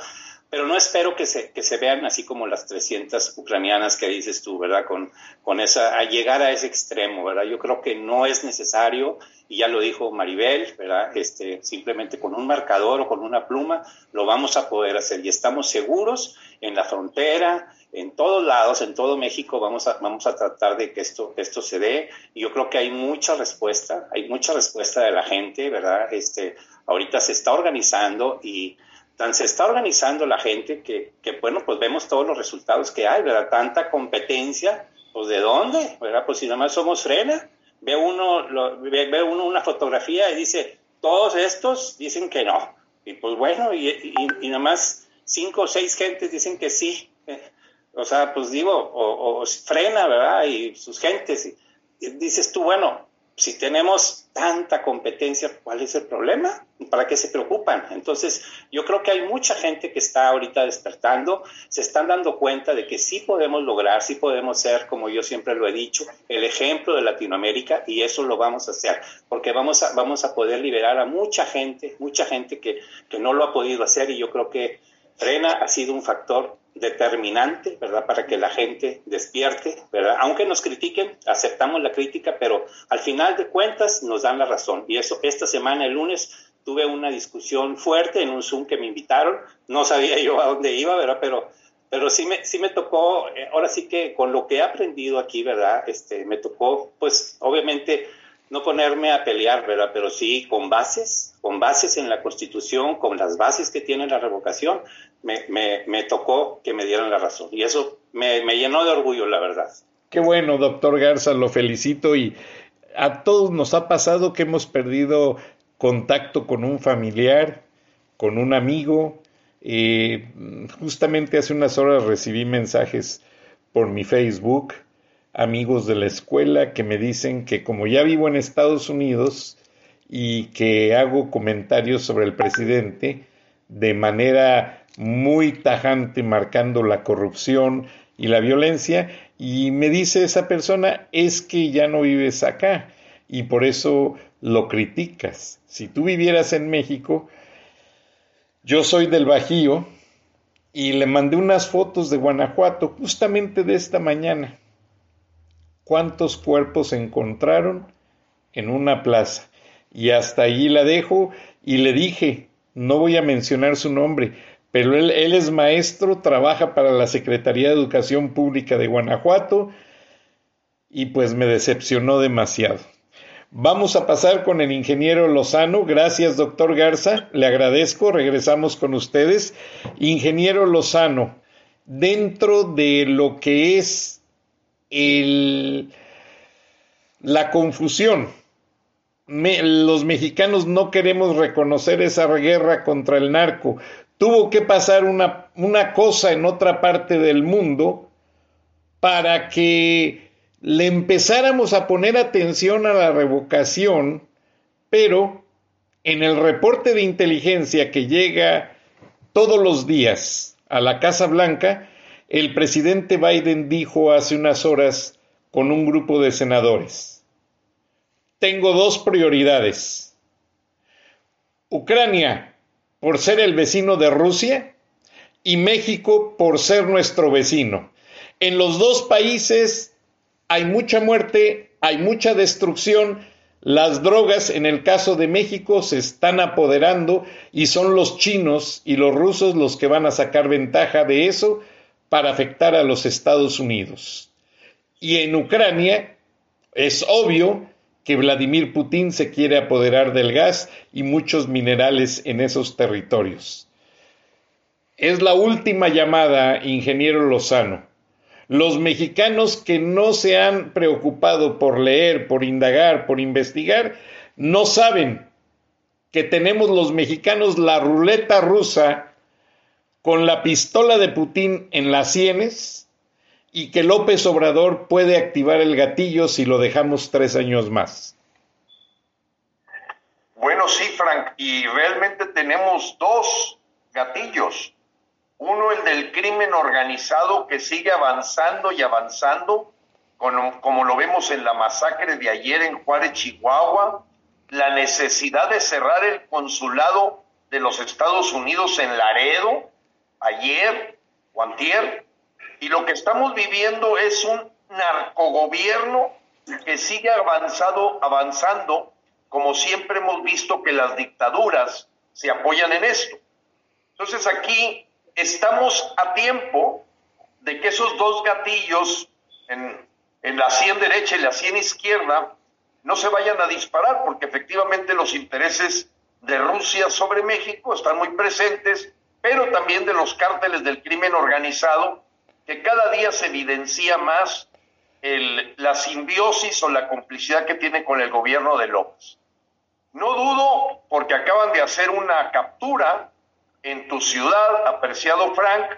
pero no espero que se, que se vean así como las 300 ucranianas que dices tú, ¿verdad? Con, con esa, a llegar a ese extremo, ¿verdad? Yo creo que no es necesario, y ya lo dijo Maribel, ¿verdad? Este, simplemente con un marcador o con una pluma lo vamos a poder hacer y estamos seguros en la frontera, en todos lados, en todo México, vamos a, vamos a tratar de que esto, esto se dé. Y yo creo que hay mucha respuesta, hay mucha respuesta de la gente, ¿verdad? Este, ahorita se está organizando y tan se está organizando la gente que, que, bueno, pues vemos todos los resultados que hay, ¿verdad? Tanta competencia, pues ¿de dónde? ¿Verdad? Pues si nada más somos frena, ve uno, ve, uno una fotografía y dice, todos estos dicen que no. Y pues bueno, y, y, y nada más cinco o seis gentes dicen que sí. O sea, pues digo, o, frena, ¿verdad? Y sus gentes. Y, dices tú, bueno, si tenemos tanta competencia, ¿cuál es el problema? ¿Para qué se preocupan? Entonces, yo creo que hay mucha gente que está ahorita despertando, se están dando cuenta de que sí podemos lograr, sí podemos ser, como yo siempre lo he dicho, el ejemplo de Latinoamérica y eso lo vamos a hacer, porque vamos a, vamos a poder liberar a mucha gente, mucha gente que, que no lo ha podido hacer y yo creo que Frena ha sido un factor determinante, ¿verdad? Para que la gente despierte, ¿verdad? Aunque nos critiquen, aceptamos la crítica, pero al final de cuentas nos dan la razón. Y eso, esta semana, el lunes, tuve una discusión fuerte en un Zoom que me invitaron. No sabía yo a dónde iba, ¿verdad? Pero, pero sí, me, sí me tocó, eh, ahora sí que con lo que he aprendido aquí, ¿verdad? Este, me tocó, pues, obviamente, no ponerme a pelear, ¿verdad? Pero sí con bases, con bases en la Constitución, con las bases que tiene la revocación, me, me, tocó que me dieran la razón. Y eso me, me llenó de orgullo, la verdad.
Qué bueno, doctor Garza, lo felicito y a todos nos ha pasado que hemos perdido contacto con un familiar, con un amigo. Eh, justamente hace unas horas recibí mensajes por mi Facebook amigos de la escuela que me dicen que como ya vivo en Estados Unidos y que hago comentarios sobre el presidente de manera muy tajante marcando la corrupción y la violencia y me dice esa persona es que ya no vives acá y por eso lo criticas. Si tú vivieras en México, yo soy del Bajío y le mandé unas fotos de Guanajuato justamente de esta mañana cuántos cuerpos encontraron en una plaza. Y hasta allí la dejo y le dije, no voy a mencionar su nombre, pero él es maestro, trabaja para la Secretaría de Educación Pública de Guanajuato y pues me decepcionó demasiado. Vamos a pasar con el ingeniero Lozano. Gracias, doctor Garza. Le agradezco. Regresamos con ustedes. Ingeniero Lozano, dentro de lo que es la confusión. los mexicanos no queremos reconocer esa guerra contra el narco. Tuvo que pasar una, una cosa en otra parte del mundo para que le empezáramos a poner atención a la revocación, pero en el reporte de inteligencia que llega todos los días a la Casa Blanca, el presidente Biden dijo hace unas horas con un grupo de senadores, tengo dos prioridades. Ucrania por ser el vecino de Rusia y México por ser nuestro vecino. En los dos países hay mucha muerte, hay mucha destrucción, las drogas en el caso de México se están apoderando y son los chinos y los rusos los que van a sacar ventaja de eso para afectar a los Estados Unidos. Y en Ucrania, Es obvio que Vladimir Putin se quiere apoderar del gas y muchos minerales en esos territorios. Es la última llamada, ingeniero Lozano. Los mexicanos que no se han preocupado por leer, por indagar, por investigar, no saben que tenemos los mexicanos la ruleta rusa con la pistola de Putin en las sienes y que López Obrador puede activar el gatillo si lo dejamos tres años más.
Bueno, sí, Frank, y realmente tenemos dos gatillos. Uno, el del crimen organizado que sigue avanzando y avanzando, como, lo vemos en la masacre de ayer en Juárez, Chihuahua, la necesidad de cerrar el consulado de los Estados Unidos en Laredo, ayer o antier, y lo que estamos viviendo es un narcogobierno que sigue avanzado, avanzando, como siempre hemos visto que las dictaduras se apoyan en esto. Entonces aquí estamos a tiempo de que esos dos gatillos en, en la sien derecha y la sien izquierda no se vayan a disparar, porque efectivamente los intereses de Rusia sobre México están muy presentes, pero también de los cárteles del crimen organizado que cada día se evidencia más el, la simbiosis o la complicidad que tiene con el gobierno de López. No dudo, porque acaban de hacer una captura en tu ciudad, apreciado Frank,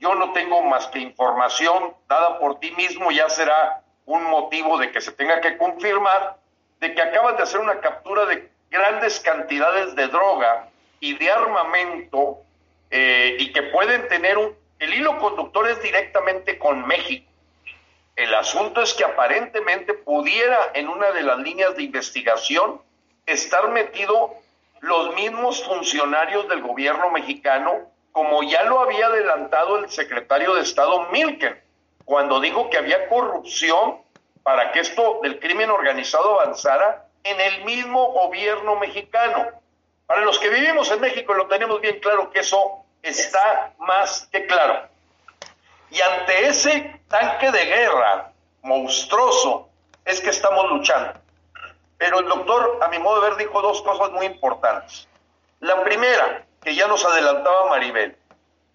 yo no tengo más que información dada por ti mismo, ya será un motivo de que se tenga que confirmar, de que acaban de hacer una captura de grandes cantidades de droga y de armamento eh, y que pueden tener un, el hilo conductor es directamente con México. El asunto es que aparentemente pudiera en una de las líneas de investigación estar metido los mismos funcionarios del gobierno mexicano, como ya lo había adelantado el secretario de Estado Milken, cuando dijo que había corrupción para que esto del crimen organizado avanzara en el mismo gobierno mexicano. Para los que vivimos en México lo tenemos bien claro que eso está más que claro. Y ante ese tanque de guerra monstruoso es que estamos luchando. Pero el doctor, a mi modo de ver, dijo dos cosas muy importantes. La primera, que ya nos adelantaba Maribel,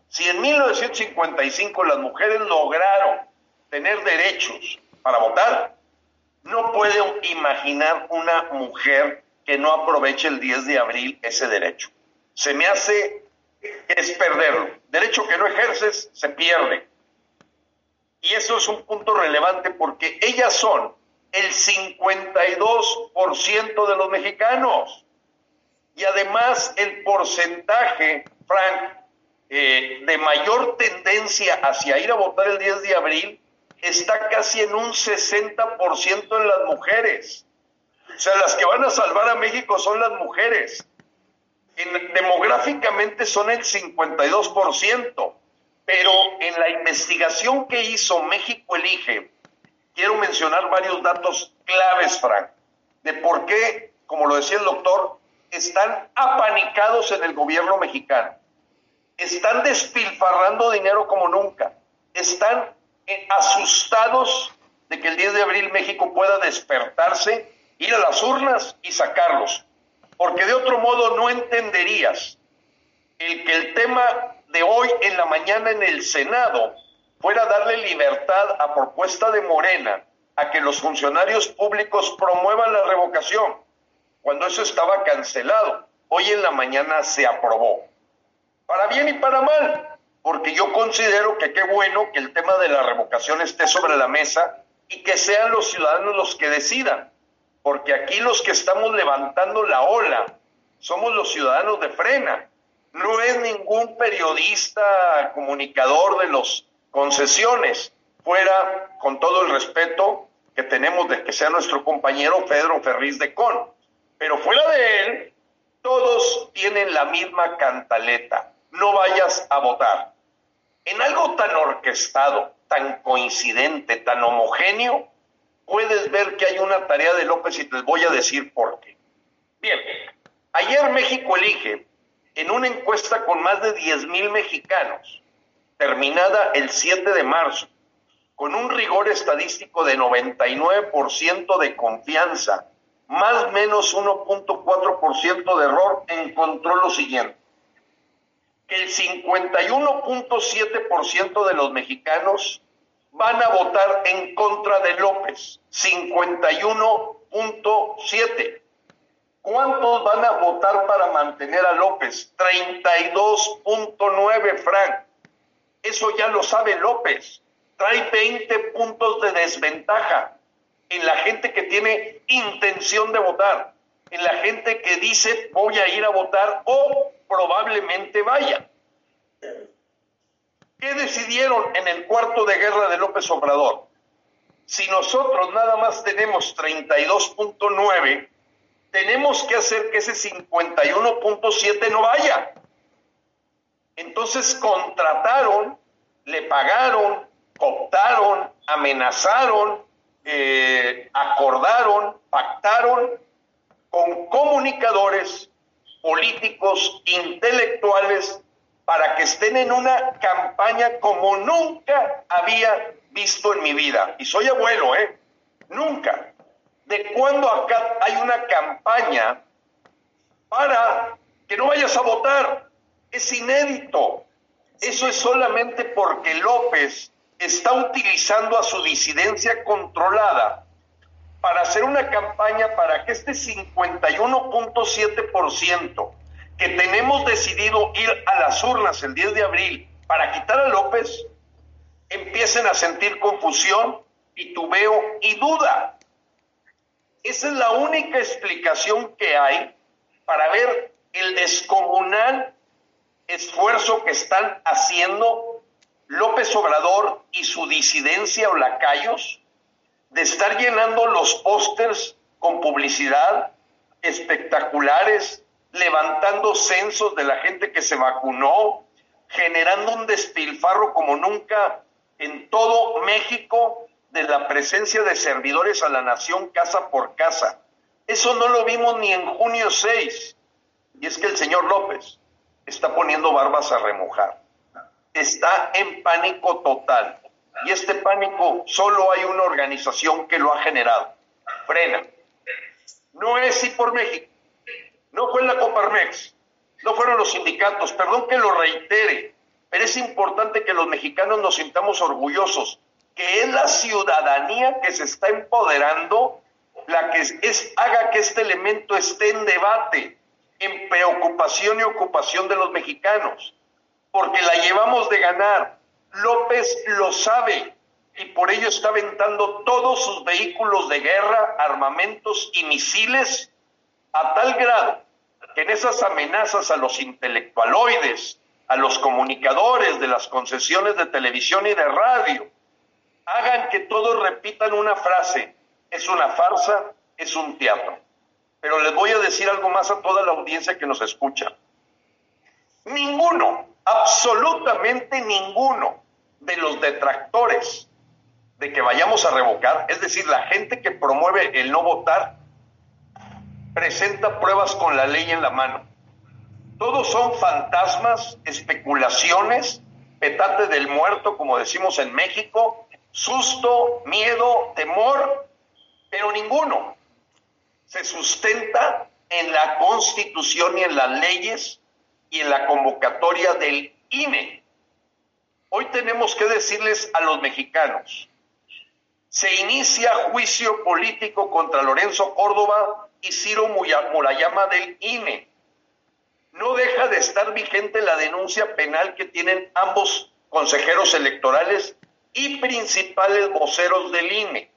si en 1955 las mujeres lograron tener derechos para votar, no puedo imaginar una mujer que no aproveche el 10 de abril ese derecho. Se me hace es perderlo. Derecho que no ejerces, se pierde. Y eso es un punto relevante porque ellas son el 52% de los mexicanos. Y además el porcentaje, Frank, eh, de mayor tendencia hacia ir a votar el 10 de abril está casi en un 60% en las mujeres. O sea, las que van a salvar a México son las mujeres demográficamente son el 52%, pero en la investigación que hizo México Elige, quiero mencionar varios datos claves, Frank, de por qué, como lo decía el doctor, están apanicados en el gobierno mexicano, están despilfarrando dinero como nunca, están eh, asustados de que el 10 de abril México pueda despertarse, ir a las urnas y sacarlos porque de otro modo no entenderías el que el tema de hoy en la mañana en el Senado fuera darle libertad a propuesta de Morena a que los funcionarios públicos promuevan la revocación, cuando eso estaba cancelado. Hoy en la mañana se aprobó. Para bien y para mal, porque yo considero que qué bueno que el tema de la revocación esté sobre la mesa y que sean los ciudadanos los que decidan porque aquí los que estamos levantando la ola somos los ciudadanos de frena. No es ningún periodista, comunicador de los concesiones, fuera, con todo el respeto que tenemos de que sea nuestro compañero Pedro Ferriz de Con. Pero fuera de él, todos tienen la misma cantaleta. No vayas a votar. En algo tan orquestado, tan coincidente, tan homogéneo, puedes ver que hay una tarea de López y te voy a decir por qué. Bien, ayer México elige en una encuesta con más de 10 mil mexicanos, terminada el 7 de marzo, con un rigor estadístico de 99% de confianza, más o menos 1.4% de error, encontró lo siguiente, que el 51.7% de los mexicanos van a votar en contra de López, 51.7. ¿Cuántos van a votar para mantener a López? 32.9, Frank. Eso ya lo sabe López. Trae 20 puntos de desventaja en la gente que tiene intención de votar, en la gente que dice voy a ir a votar o probablemente vaya. ¿Qué decidieron en el cuarto de guerra de López Obrador? Si nosotros nada más tenemos 32.9, tenemos que hacer que ese 51.7 no vaya. Entonces contrataron, le pagaron, cooptaron, amenazaron, eh, acordaron, pactaron con comunicadores, políticos, intelectuales, para que estén en una campaña como nunca había visto en mi vida. Y soy abuelo, ¿eh? Nunca. ¿De cuándo acá hay una campaña para que no vayas a votar? Es inédito. Eso es solamente porque López está utilizando a su disidencia controlada para hacer una campaña para que este 51.7% que tenemos decidido ir a las urnas el 10 de abril para quitar a López, empiecen a sentir confusión, titubeo y duda. Esa es la única explicación que hay para ver el descomunal esfuerzo que están haciendo López Obrador y su disidencia o lacayos de estar llenando los pósters con publicidad espectaculares, levantando censos de la gente que se vacunó, generando un despilfarro como nunca en todo México de la presencia de servidores a la nación casa por casa. Eso no lo vimos ni en junio 6. Y es que el señor López está poniendo barbas a remojar. Está en pánico total. Y este pánico solo hay una organización que lo ha generado. Frena. No es ir por México no fue la Coparmex, no fueron los sindicatos, perdón que lo reitere, pero es importante que los mexicanos nos sintamos orgullosos, que es la ciudadanía que se está empoderando la que es, haga que este elemento esté en debate, en preocupación y ocupación de los mexicanos, porque la llevamos de ganar. López lo sabe y por ello está aventando todos sus vehículos de guerra, armamentos y misiles a tal grado que en esas amenazas a los intelectualoides, a los comunicadores de las concesiones de televisión y de radio, hagan que todos repitan una frase, es una farsa, es un teatro. Pero les voy a decir algo más a toda la audiencia que nos escucha. Ninguno, absolutamente ninguno de los detractores de que vayamos a revocar, es decir, la gente que promueve el no votar, presenta pruebas con la ley en la mano. Todos son fantasmas, especulaciones, petate del muerto, como decimos en México, susto, miedo, temor, pero ninguno se sustenta en la constitución y en las leyes y en la convocatoria del INE. Hoy tenemos que decirles a los mexicanos, se inicia juicio político contra Lorenzo Córdoba y Ciro Murayama del INE. No deja de estar vigente la denuncia penal que tienen ambos consejeros electorales y principales voceros del INE.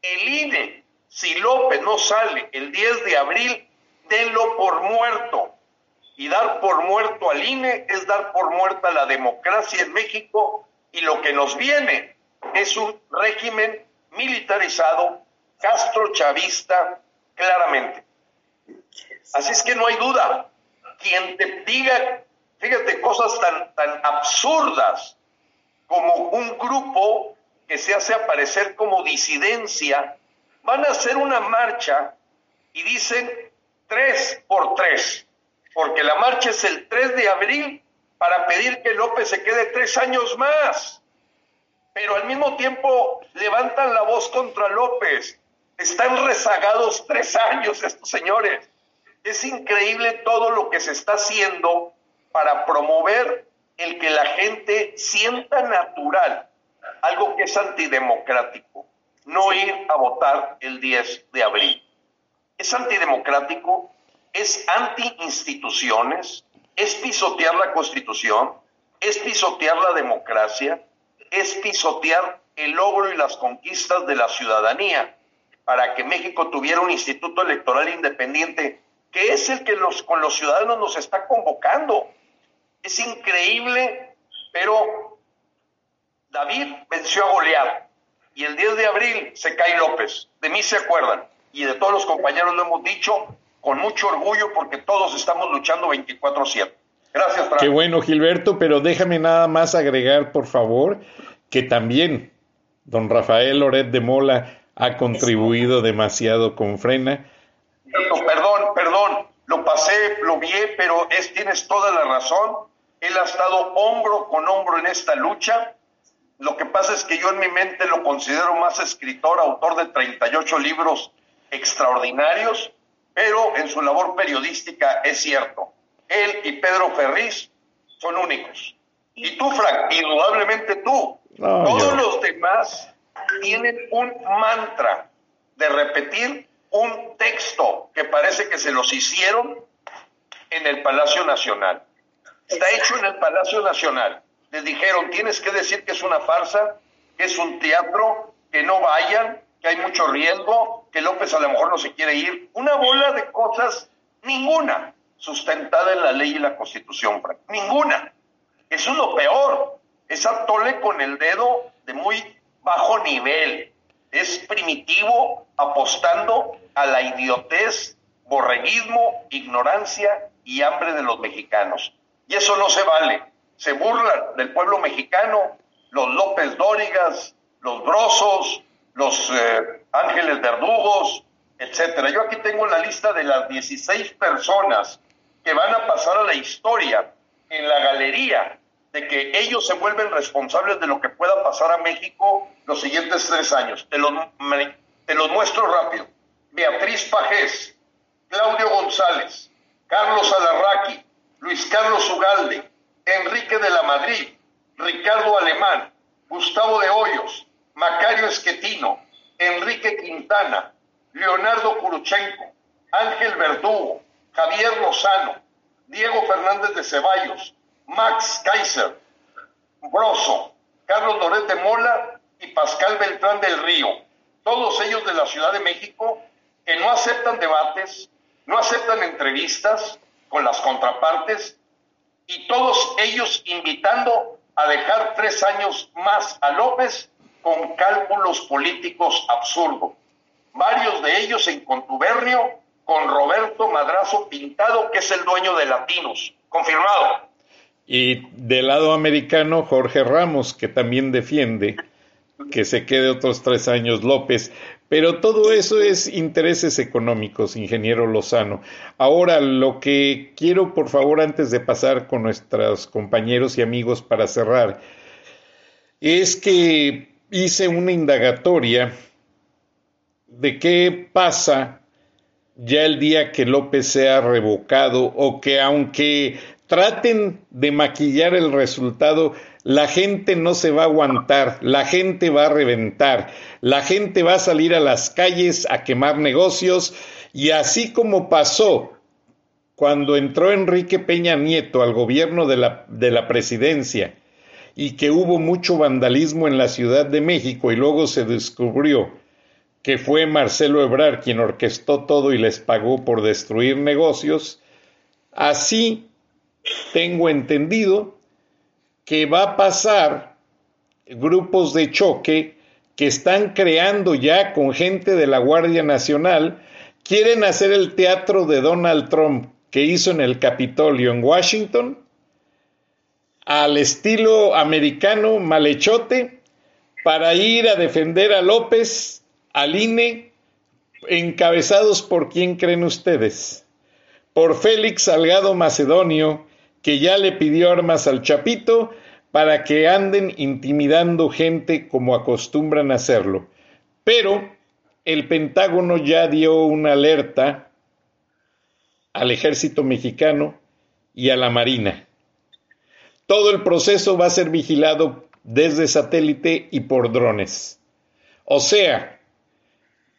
El INE, si López no sale el 10 de abril, denlo por muerto. Y dar por muerto al INE es dar por muerta la democracia en México y lo que nos viene es un régimen militarizado, castrochavista, claramente. Así es que no hay duda. Quien te diga, fíjate, cosas tan, tan absurdas como un grupo que se hace aparecer como disidencia, van a hacer una marcha y dicen tres por tres, porque la marcha es el 3 de abril para pedir que López se quede tres años más. pero al mismo tiempo levantan la voz contra López. Están rezagados tres años estos señores. Es increíble todo lo que se está haciendo para promover el que la gente sienta natural algo que es antidemocrático, no ir a votar el 10 de abril. Es antidemocrático, es anti-instituciones, es pisotear la constitución, es pisotear la democracia, es pisotear el logro y las conquistas de la ciudadanía para que México tuviera un instituto electoral independiente, que es el que los, con los ciudadanos nos está convocando. Es increíble, pero David venció a Goliat y el 10 de abril se cae López. De mí se acuerdan y de todos los compañeros lo hemos dicho con mucho orgullo porque todos estamos luchando 24/7. Gracias,
Qué bueno, Gilberto, pero déjame nada más agregar, por favor, que también don Rafael Loret de Mola ha contribuido demasiado con Frena.
Perdón, perdón, lo pasé, lo vi, pero es, tienes toda la razón. Él ha estado hombro con hombro en esta lucha. Lo que pasa es que yo en mi mente lo considero más escritor, autor de 38 libros extraordinarios, pero en su labor periodística es cierto. Él y Pedro Ferriz son únicos. Y tú, Frank, indudablemente tú. Todos los demás tienen un mantra de repetir un texto que parece que se los hicieron en el Palacio Nacional. Está hecho en el Palacio Nacional. Les dijeron, tienes que decir que es una farsa, que es un teatro, que no vayan, que hay mucho riesgo, que López a lo mejor no se quiere ir. Una bola de cosas, ninguna sustentada en la ley y la constitución, Ninguna. Eso es lo peor. Es atole con el dedo de muy bajo nivel. Es primitivo apostando a la idiotez, borreguismo, ignorancia y hambre de los mexicanos. Y eso no se vale. Se burlan del pueblo mexicano los López Dórigas, los Brosos, los eh, Ángeles Verdugos, etcétera. Yo aquí tengo la lista de las 16 personas que van a pasar a la historia en la galería de que ellos se vuelven responsables de lo que pueda pasar a México los siguientes tres años. Te los, te los muestro rápido. Beatriz Pajés, Claudio González, Carlos Alarraqui, Luis Carlos Ugalde, Enrique de la Madrid, Ricardo Alemán, Gustavo de Hoyos, Macario Esquetino, Enrique Quintana, Leonardo Kuruchenko, Ángel Verdugo, Javier Lozano, Diego Fernández de Ceballos, Max Kaiser, Broso, Carlos Loret de Mola y Pascal Beltrán del Río, todos ellos de la Ciudad de México, que no aceptan debates, no aceptan entrevistas con las contrapartes y todos ellos invitando a dejar tres años más a López con cálculos políticos absurdos. Varios de ellos en contubernio con Roberto Madrazo Pintado, que es el dueño de Latinos. Confirmado.
Y del lado americano, Jorge Ramos, que también defiende que se quede otros tres años López. Pero todo eso es intereses económicos, ingeniero Lozano. Ahora, lo que quiero, por favor, antes de pasar con nuestros compañeros y amigos para cerrar, es que hice una indagatoria de qué pasa ya el día que López sea revocado o que aunque traten de maquillar el resultado, la gente no se va a aguantar, la gente va a reventar, la gente va a salir a las calles a quemar negocios. Y así como pasó cuando entró Enrique Peña Nieto al gobierno de la, de la presidencia y que hubo mucho vandalismo en la Ciudad de México y luego se descubrió que fue Marcelo Ebrar quien orquestó todo y les pagó por destruir negocios, así tengo entendido que va a pasar grupos de choque que están creando ya con gente de la Guardia Nacional, quieren hacer el teatro de Donald Trump que hizo en el Capitolio en Washington, al estilo americano malhechote, para ir a defender a López al INE, encabezados por quién creen ustedes? Por Félix Salgado Macedonio, que ya le pidió armas al Chapito para que anden intimidando gente como acostumbran hacerlo. Pero el Pentágono ya dio una alerta al ejército mexicano y a la Marina. Todo el proceso va a ser vigilado desde satélite y por drones. O sea,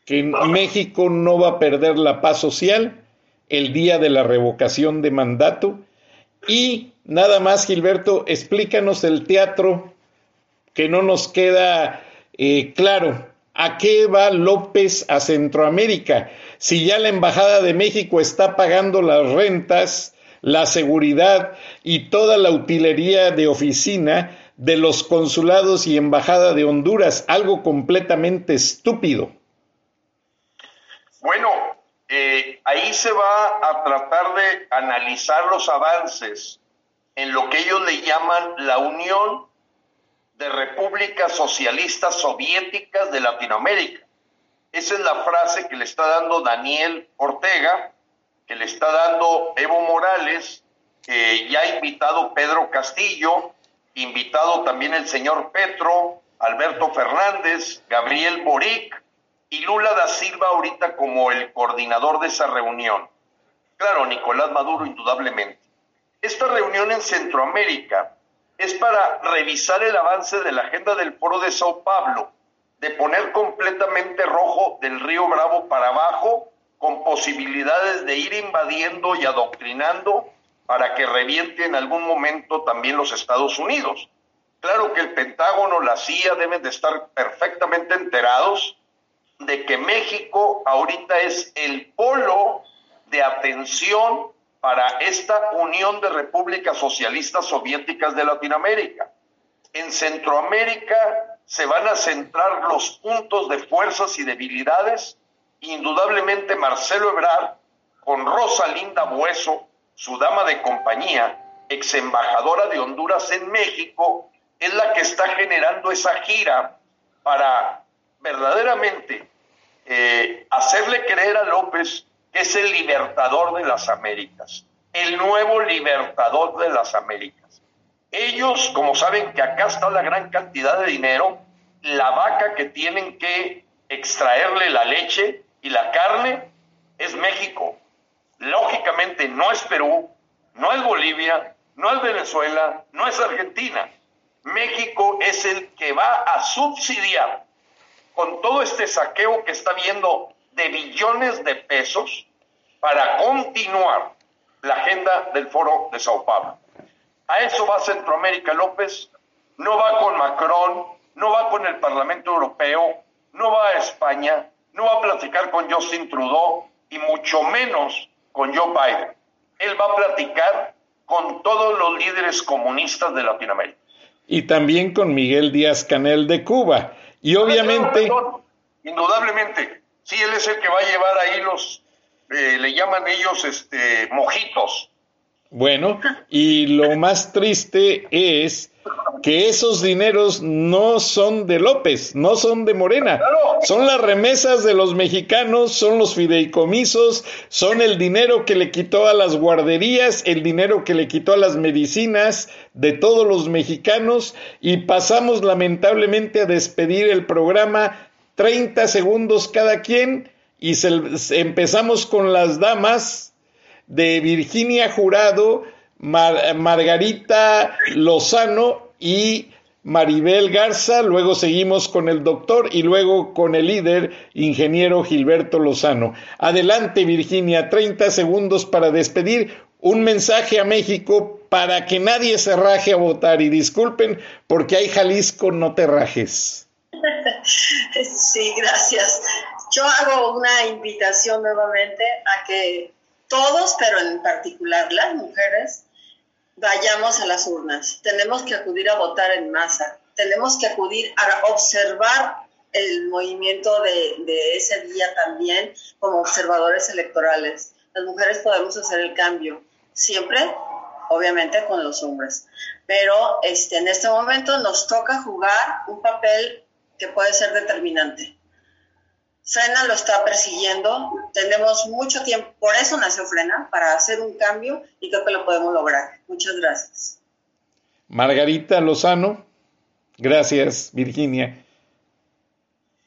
que México no va a perder la paz social el día de la revocación de mandato. Y nada más, Gilberto, explícanos el teatro que no nos queda eh, claro. ¿A qué va López a Centroamérica? Si ya la Embajada de México está pagando las rentas, la seguridad y toda la utilería de oficina de los consulados y embajada de Honduras, algo completamente estúpido.
Bueno, eh, ahí se va a tratar de analizar los avances en lo que ellos le llaman la Unión de Repúblicas Socialistas Soviéticas de Latinoamérica. Esa es la frase que le está dando Daniel Ortega, que le está dando Evo Morales, que ya ha invitado Pedro Castillo, invitado también el señor Petro, Alberto Fernández, Gabriel Boric, y Lula da Silva ahorita como el coordinador de esa reunión. Claro, Nicolás Maduro indudablemente. Esta reunión en Centroamérica es para revisar el avance de la agenda del foro de Sao Paulo, de poner completamente rojo del río Bravo para abajo, con posibilidades de ir invadiendo y adoctrinando para que reviente en algún momento también los Estados Unidos. Claro que el Pentágono, la CIA deben de estar perfectamente enterados de que México ahorita es el polo de atención para esta Unión de Repúblicas Socialistas Soviéticas de Latinoamérica. En Centroamérica se van a centrar los puntos de fuerzas y debilidades. Indudablemente Marcelo Ebrard, con Rosalinda Bueso, su dama de compañía, ex embajadora de Honduras en México, es la que está generando esa gira para verdaderamente eh, hacerle creer a López que es el libertador de las Américas, el nuevo libertador de las Américas. Ellos, como saben que acá está la gran cantidad de dinero, la vaca que tienen que extraerle la leche y la carne es México. Lógicamente no es Perú, no es Bolivia, no es Venezuela, no es Argentina. México es el que va a subsidiar con todo este saqueo que está viendo de billones de pesos para continuar la agenda del foro de Sao Paulo. A eso va Centroamérica López, no va con Macron, no va con el Parlamento Europeo, no va a España, no va a platicar con Justin Trudeau y mucho menos con Joe Biden. Él va a platicar con todos los líderes comunistas de Latinoamérica.
Y también con Miguel Díaz Canel de Cuba y obviamente...
indudablemente, sí, él es el que va a llevar ahí los, eh, le llaman ellos, este, mojitos.
Bueno, y lo más triste es que esos dineros no son de López, no son de Morena, son las remesas de los mexicanos, son los fideicomisos, son el dinero que le quitó a las guarderías, el dinero que le quitó a las medicinas de todos los mexicanos y pasamos lamentablemente a despedir el programa 30 segundos cada quien y empezamos con las damas de Virginia Jurado, Margarita Lozano y Maribel Garza, luego seguimos con el doctor y luego con el líder, ingeniero Gilberto Lozano. Adelante, Virginia, 30 segundos para despedir un mensaje a México para que nadie se raje a votar y disculpen porque hay Jalisco, no te rajes.
Sí, gracias. Yo hago una invitación nuevamente a que todos, pero en particular las mujeres, vayamos a las urnas. Tenemos que acudir a votar en masa. Tenemos que acudir a observar el movimiento de, ese día también como observadores electorales. Las mujeres podemos hacer el cambio, siempre, obviamente, con los hombres. Pero este, en este momento nos toca jugar un papel que puede ser determinante. Frena lo está persiguiendo, tenemos mucho tiempo, por eso nació Frena, para hacer un cambio y creo que lo podemos lograr. Muchas gracias.
Margarita Lozano. Gracias, Virginia.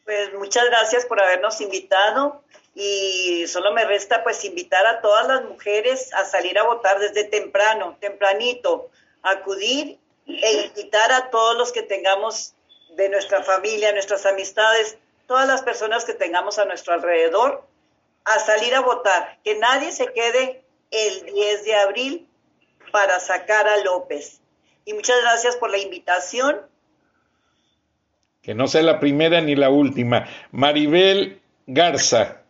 Pues muchas gracias por habernos invitado y solo me resta pues invitar a todas las mujeres a salir a votar desde temprano, tempranito, acudir e invitar a todos los que tengamos de nuestra familia, nuestras amistades, todas las personas que tengamos a nuestro alrededor, a salir a votar, que nadie se quede el 10 de abril para sacar a López. Y muchas gracias por la invitación.
Que no sea la primera ni la última. Maribel Garza.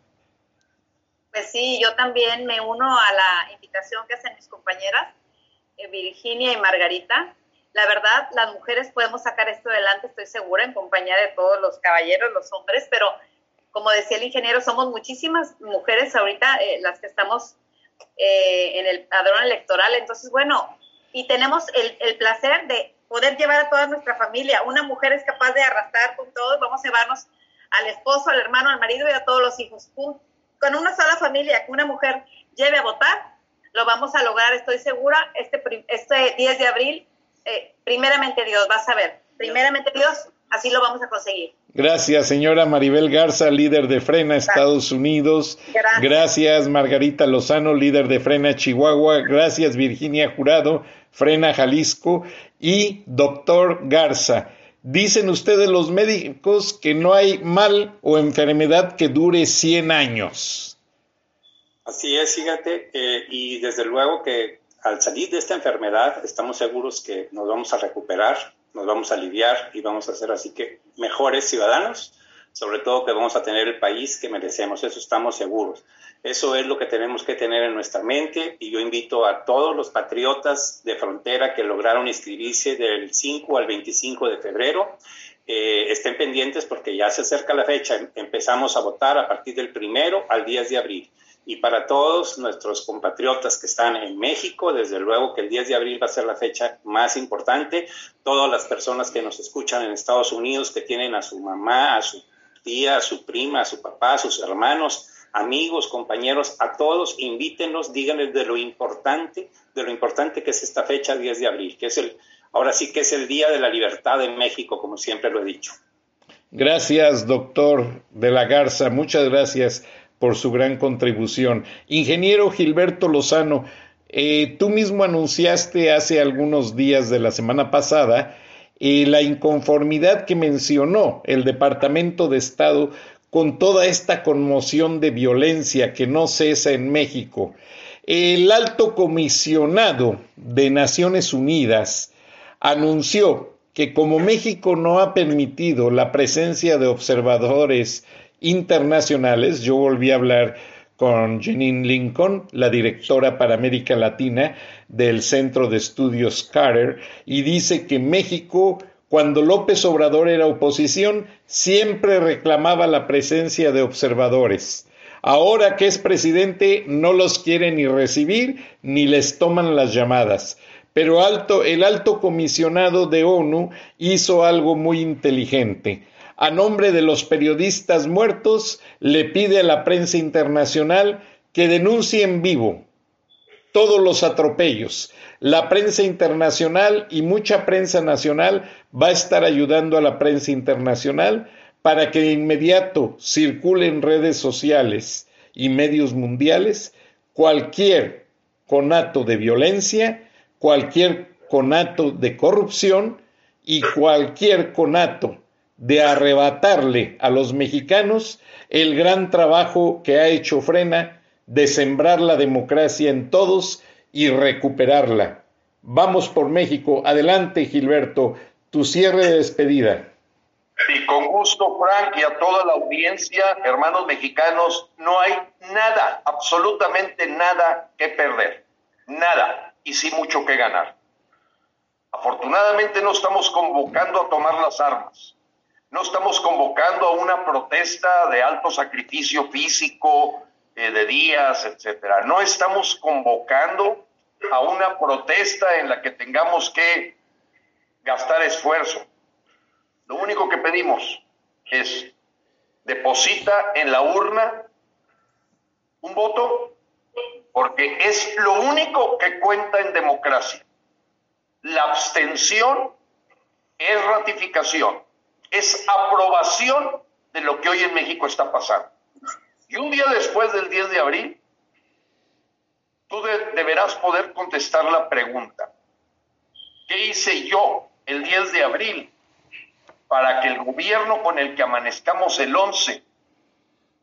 Pues sí, yo también me uno a la invitación que hacen mis compañeras, eh, Virginia y Margarita. La verdad, las mujeres podemos sacar esto adelante, estoy segura, en compañía de todos los caballeros, los hombres, pero como decía el ingeniero, somos muchísimas mujeres ahorita eh, las que estamos eh, en el padrón electoral. Entonces, bueno, y tenemos el, placer de poder llevar a toda nuestra familia. Una mujer es capaz de arrastrar con todos, vamos a llevarnos al esposo, al hermano, al marido y a todos los hijos. Con una sola familia que una mujer lleve a votar, lo vamos a lograr, estoy segura, este, este 10 de abril, eh, primeramente Dios, vas a ver, primeramente Dios, así lo vamos a conseguir.
Gracias, señora Maribel Garza, líder de Frena Estados Unidos. Gracias. Gracias. Margarita Lozano, líder de Frena Chihuahua. Gracias, Virginia Jurado, Frena Jalisco. Y doctor Garza. Dicen ustedes los médicos que no hay mal o enfermedad que dure 100 años.
Así es, fíjate, eh, y desde luego que al salir de esta enfermedad estamos seguros que nos vamos a recuperar, nos vamos a aliviar y vamos a ser así que mejores ciudadanos, sobre todo que vamos a tener el país que merecemos, eso estamos seguros. Eso es lo que tenemos que tener en nuestra mente y yo invito a todos los patriotas de frontera que lograron inscribirse del 5 al 25 de febrero, eh, estén pendientes porque ya se acerca la fecha, empezamos a votar a partir del primero al 10 de abril. Y para todos nuestros compatriotas que están en México, desde luego que el 10 de abril va a ser la fecha más importante. Todas las personas que nos escuchan en Estados Unidos, que tienen a su mamá, a su tía, a su prima, a su papá, a sus hermanos, amigos, compañeros, a todos, invítenlos, díganles de lo importante, de lo importante que es esta fecha 10 de abril, que es el, ahora sí que es el Día de la Libertad en México, como siempre lo he dicho.
Gracias, doctor de la Garza, muchas gracias por su gran contribución. Ingeniero Gilberto Lozano, eh, tú mismo anunciaste hace algunos días de la semana pasada eh, la inconformidad que mencionó el Departamento de Estado con toda esta conmoción de violencia que no cesa en México. El alto comisionado de Naciones Unidas anunció que como México no ha permitido la presencia de observadores internacionales. Yo volví a hablar con Janine Lincoln, la directora para América Latina del Centro de Estudios Carter, y dice que México, cuando López Obrador era oposición, siempre reclamaba la presencia de observadores. Ahora que es presidente, no los quiere ni recibir ni les toman las llamadas. Pero alto, el alto comisionado de ONU hizo algo muy inteligente a nombre de los periodistas muertos, le pide a la prensa internacional que denuncie en vivo todos los atropellos. La prensa internacional y mucha prensa nacional va a estar ayudando a la prensa internacional para que de inmediato circule en redes sociales y medios mundiales cualquier conato de violencia, cualquier conato de corrupción y cualquier conato de arrebatarle a los mexicanos el gran trabajo que ha hecho Frena de sembrar la democracia en todos y recuperarla. Vamos por México. Adelante, Gilberto, tu cierre de despedida.
Y con gusto, Frank, y a toda la audiencia, hermanos mexicanos, no hay nada, absolutamente nada que perder. Nada. Y sí mucho que ganar. Afortunadamente no estamos convocando a tomar las armas no estamos convocando a una protesta de alto sacrificio físico, eh, de días, etcétera. No estamos convocando a una protesta en la que tengamos que gastar esfuerzo. Lo único que pedimos es deposita en la urna un voto porque es lo único que cuenta en democracia. La abstención es ratificación, es aprobación de lo que hoy en México está pasando. Y un día después del 10 de abril, tú deberás poder contestar la pregunta, ¿qué hice yo el 10 de abril para que el gobierno con el que amanezcamos el 11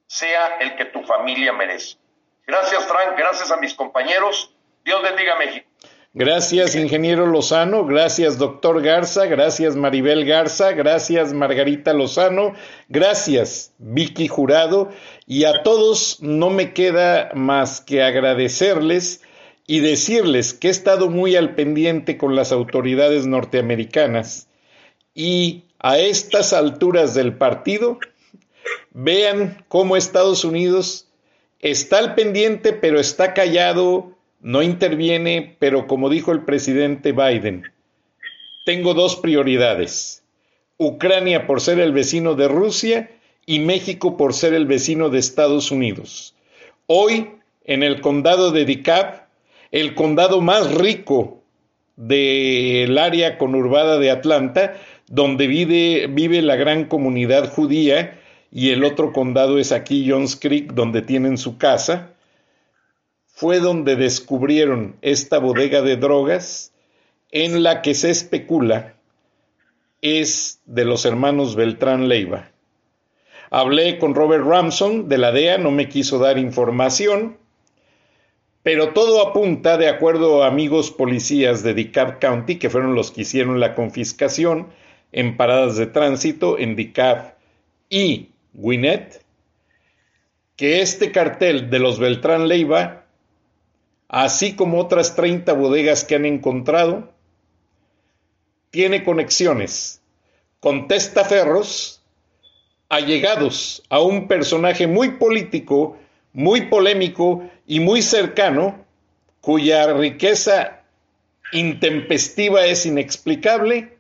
sea el que tu familia merece? Gracias, Frank, gracias a mis compañeros. Dios bendiga a México.
Gracias, ingeniero Lozano. Gracias, doctor Garza. Gracias, Maribel Garza. Gracias, Margarita Lozano. Gracias, Vicky Jurado. Y a todos no me queda más que agradecerles y decirles que he estado muy al pendiente con las autoridades norteamericanas. Y a estas alturas del partido, vean cómo Estados Unidos está al pendiente, pero está callado no interviene, pero como dijo el presidente Biden, tengo dos prioridades. Ucrania por ser el vecino de Rusia y México por ser el vecino de Estados Unidos. Hoy, en el condado de DeKalb, el condado más rico del área conurbada de Atlanta, donde vive, vive la gran comunidad judía, y el otro condado es aquí Johns Creek, donde tienen su casa, fue donde descubrieron esta bodega de drogas en la que se especula es de los hermanos Beltrán Leiva. Hablé con Robert Ramson de la DEA, no me quiso dar información, pero todo apunta, de acuerdo a amigos policías de DeKalb County, que fueron los que hicieron la confiscación en paradas de tránsito en DeKalb y Gwinnett, que este cartel de los Beltrán Leiva así como otras 30 bodegas que han encontrado, tiene conexiones con testaferros allegados a un personaje muy político, muy polémico y muy cercano, cuya riqueza intempestiva es inexplicable,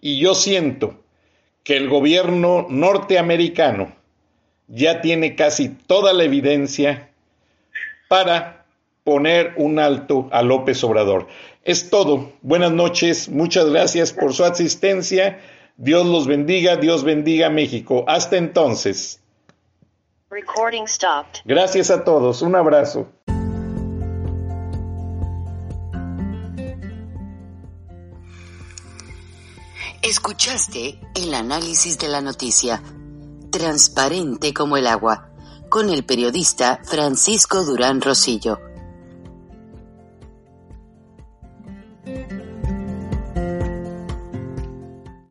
y yo siento que el gobierno norteamericano ya tiene casi toda la evidencia para poner un alto a López Obrador. Es todo. Buenas noches. Muchas gracias por su asistencia. Dios los bendiga. Dios bendiga a México. Hasta entonces. Gracias a todos. Un abrazo.
Escuchaste el análisis de la noticia, transparente como el agua, con el periodista Francisco Durán Rosillo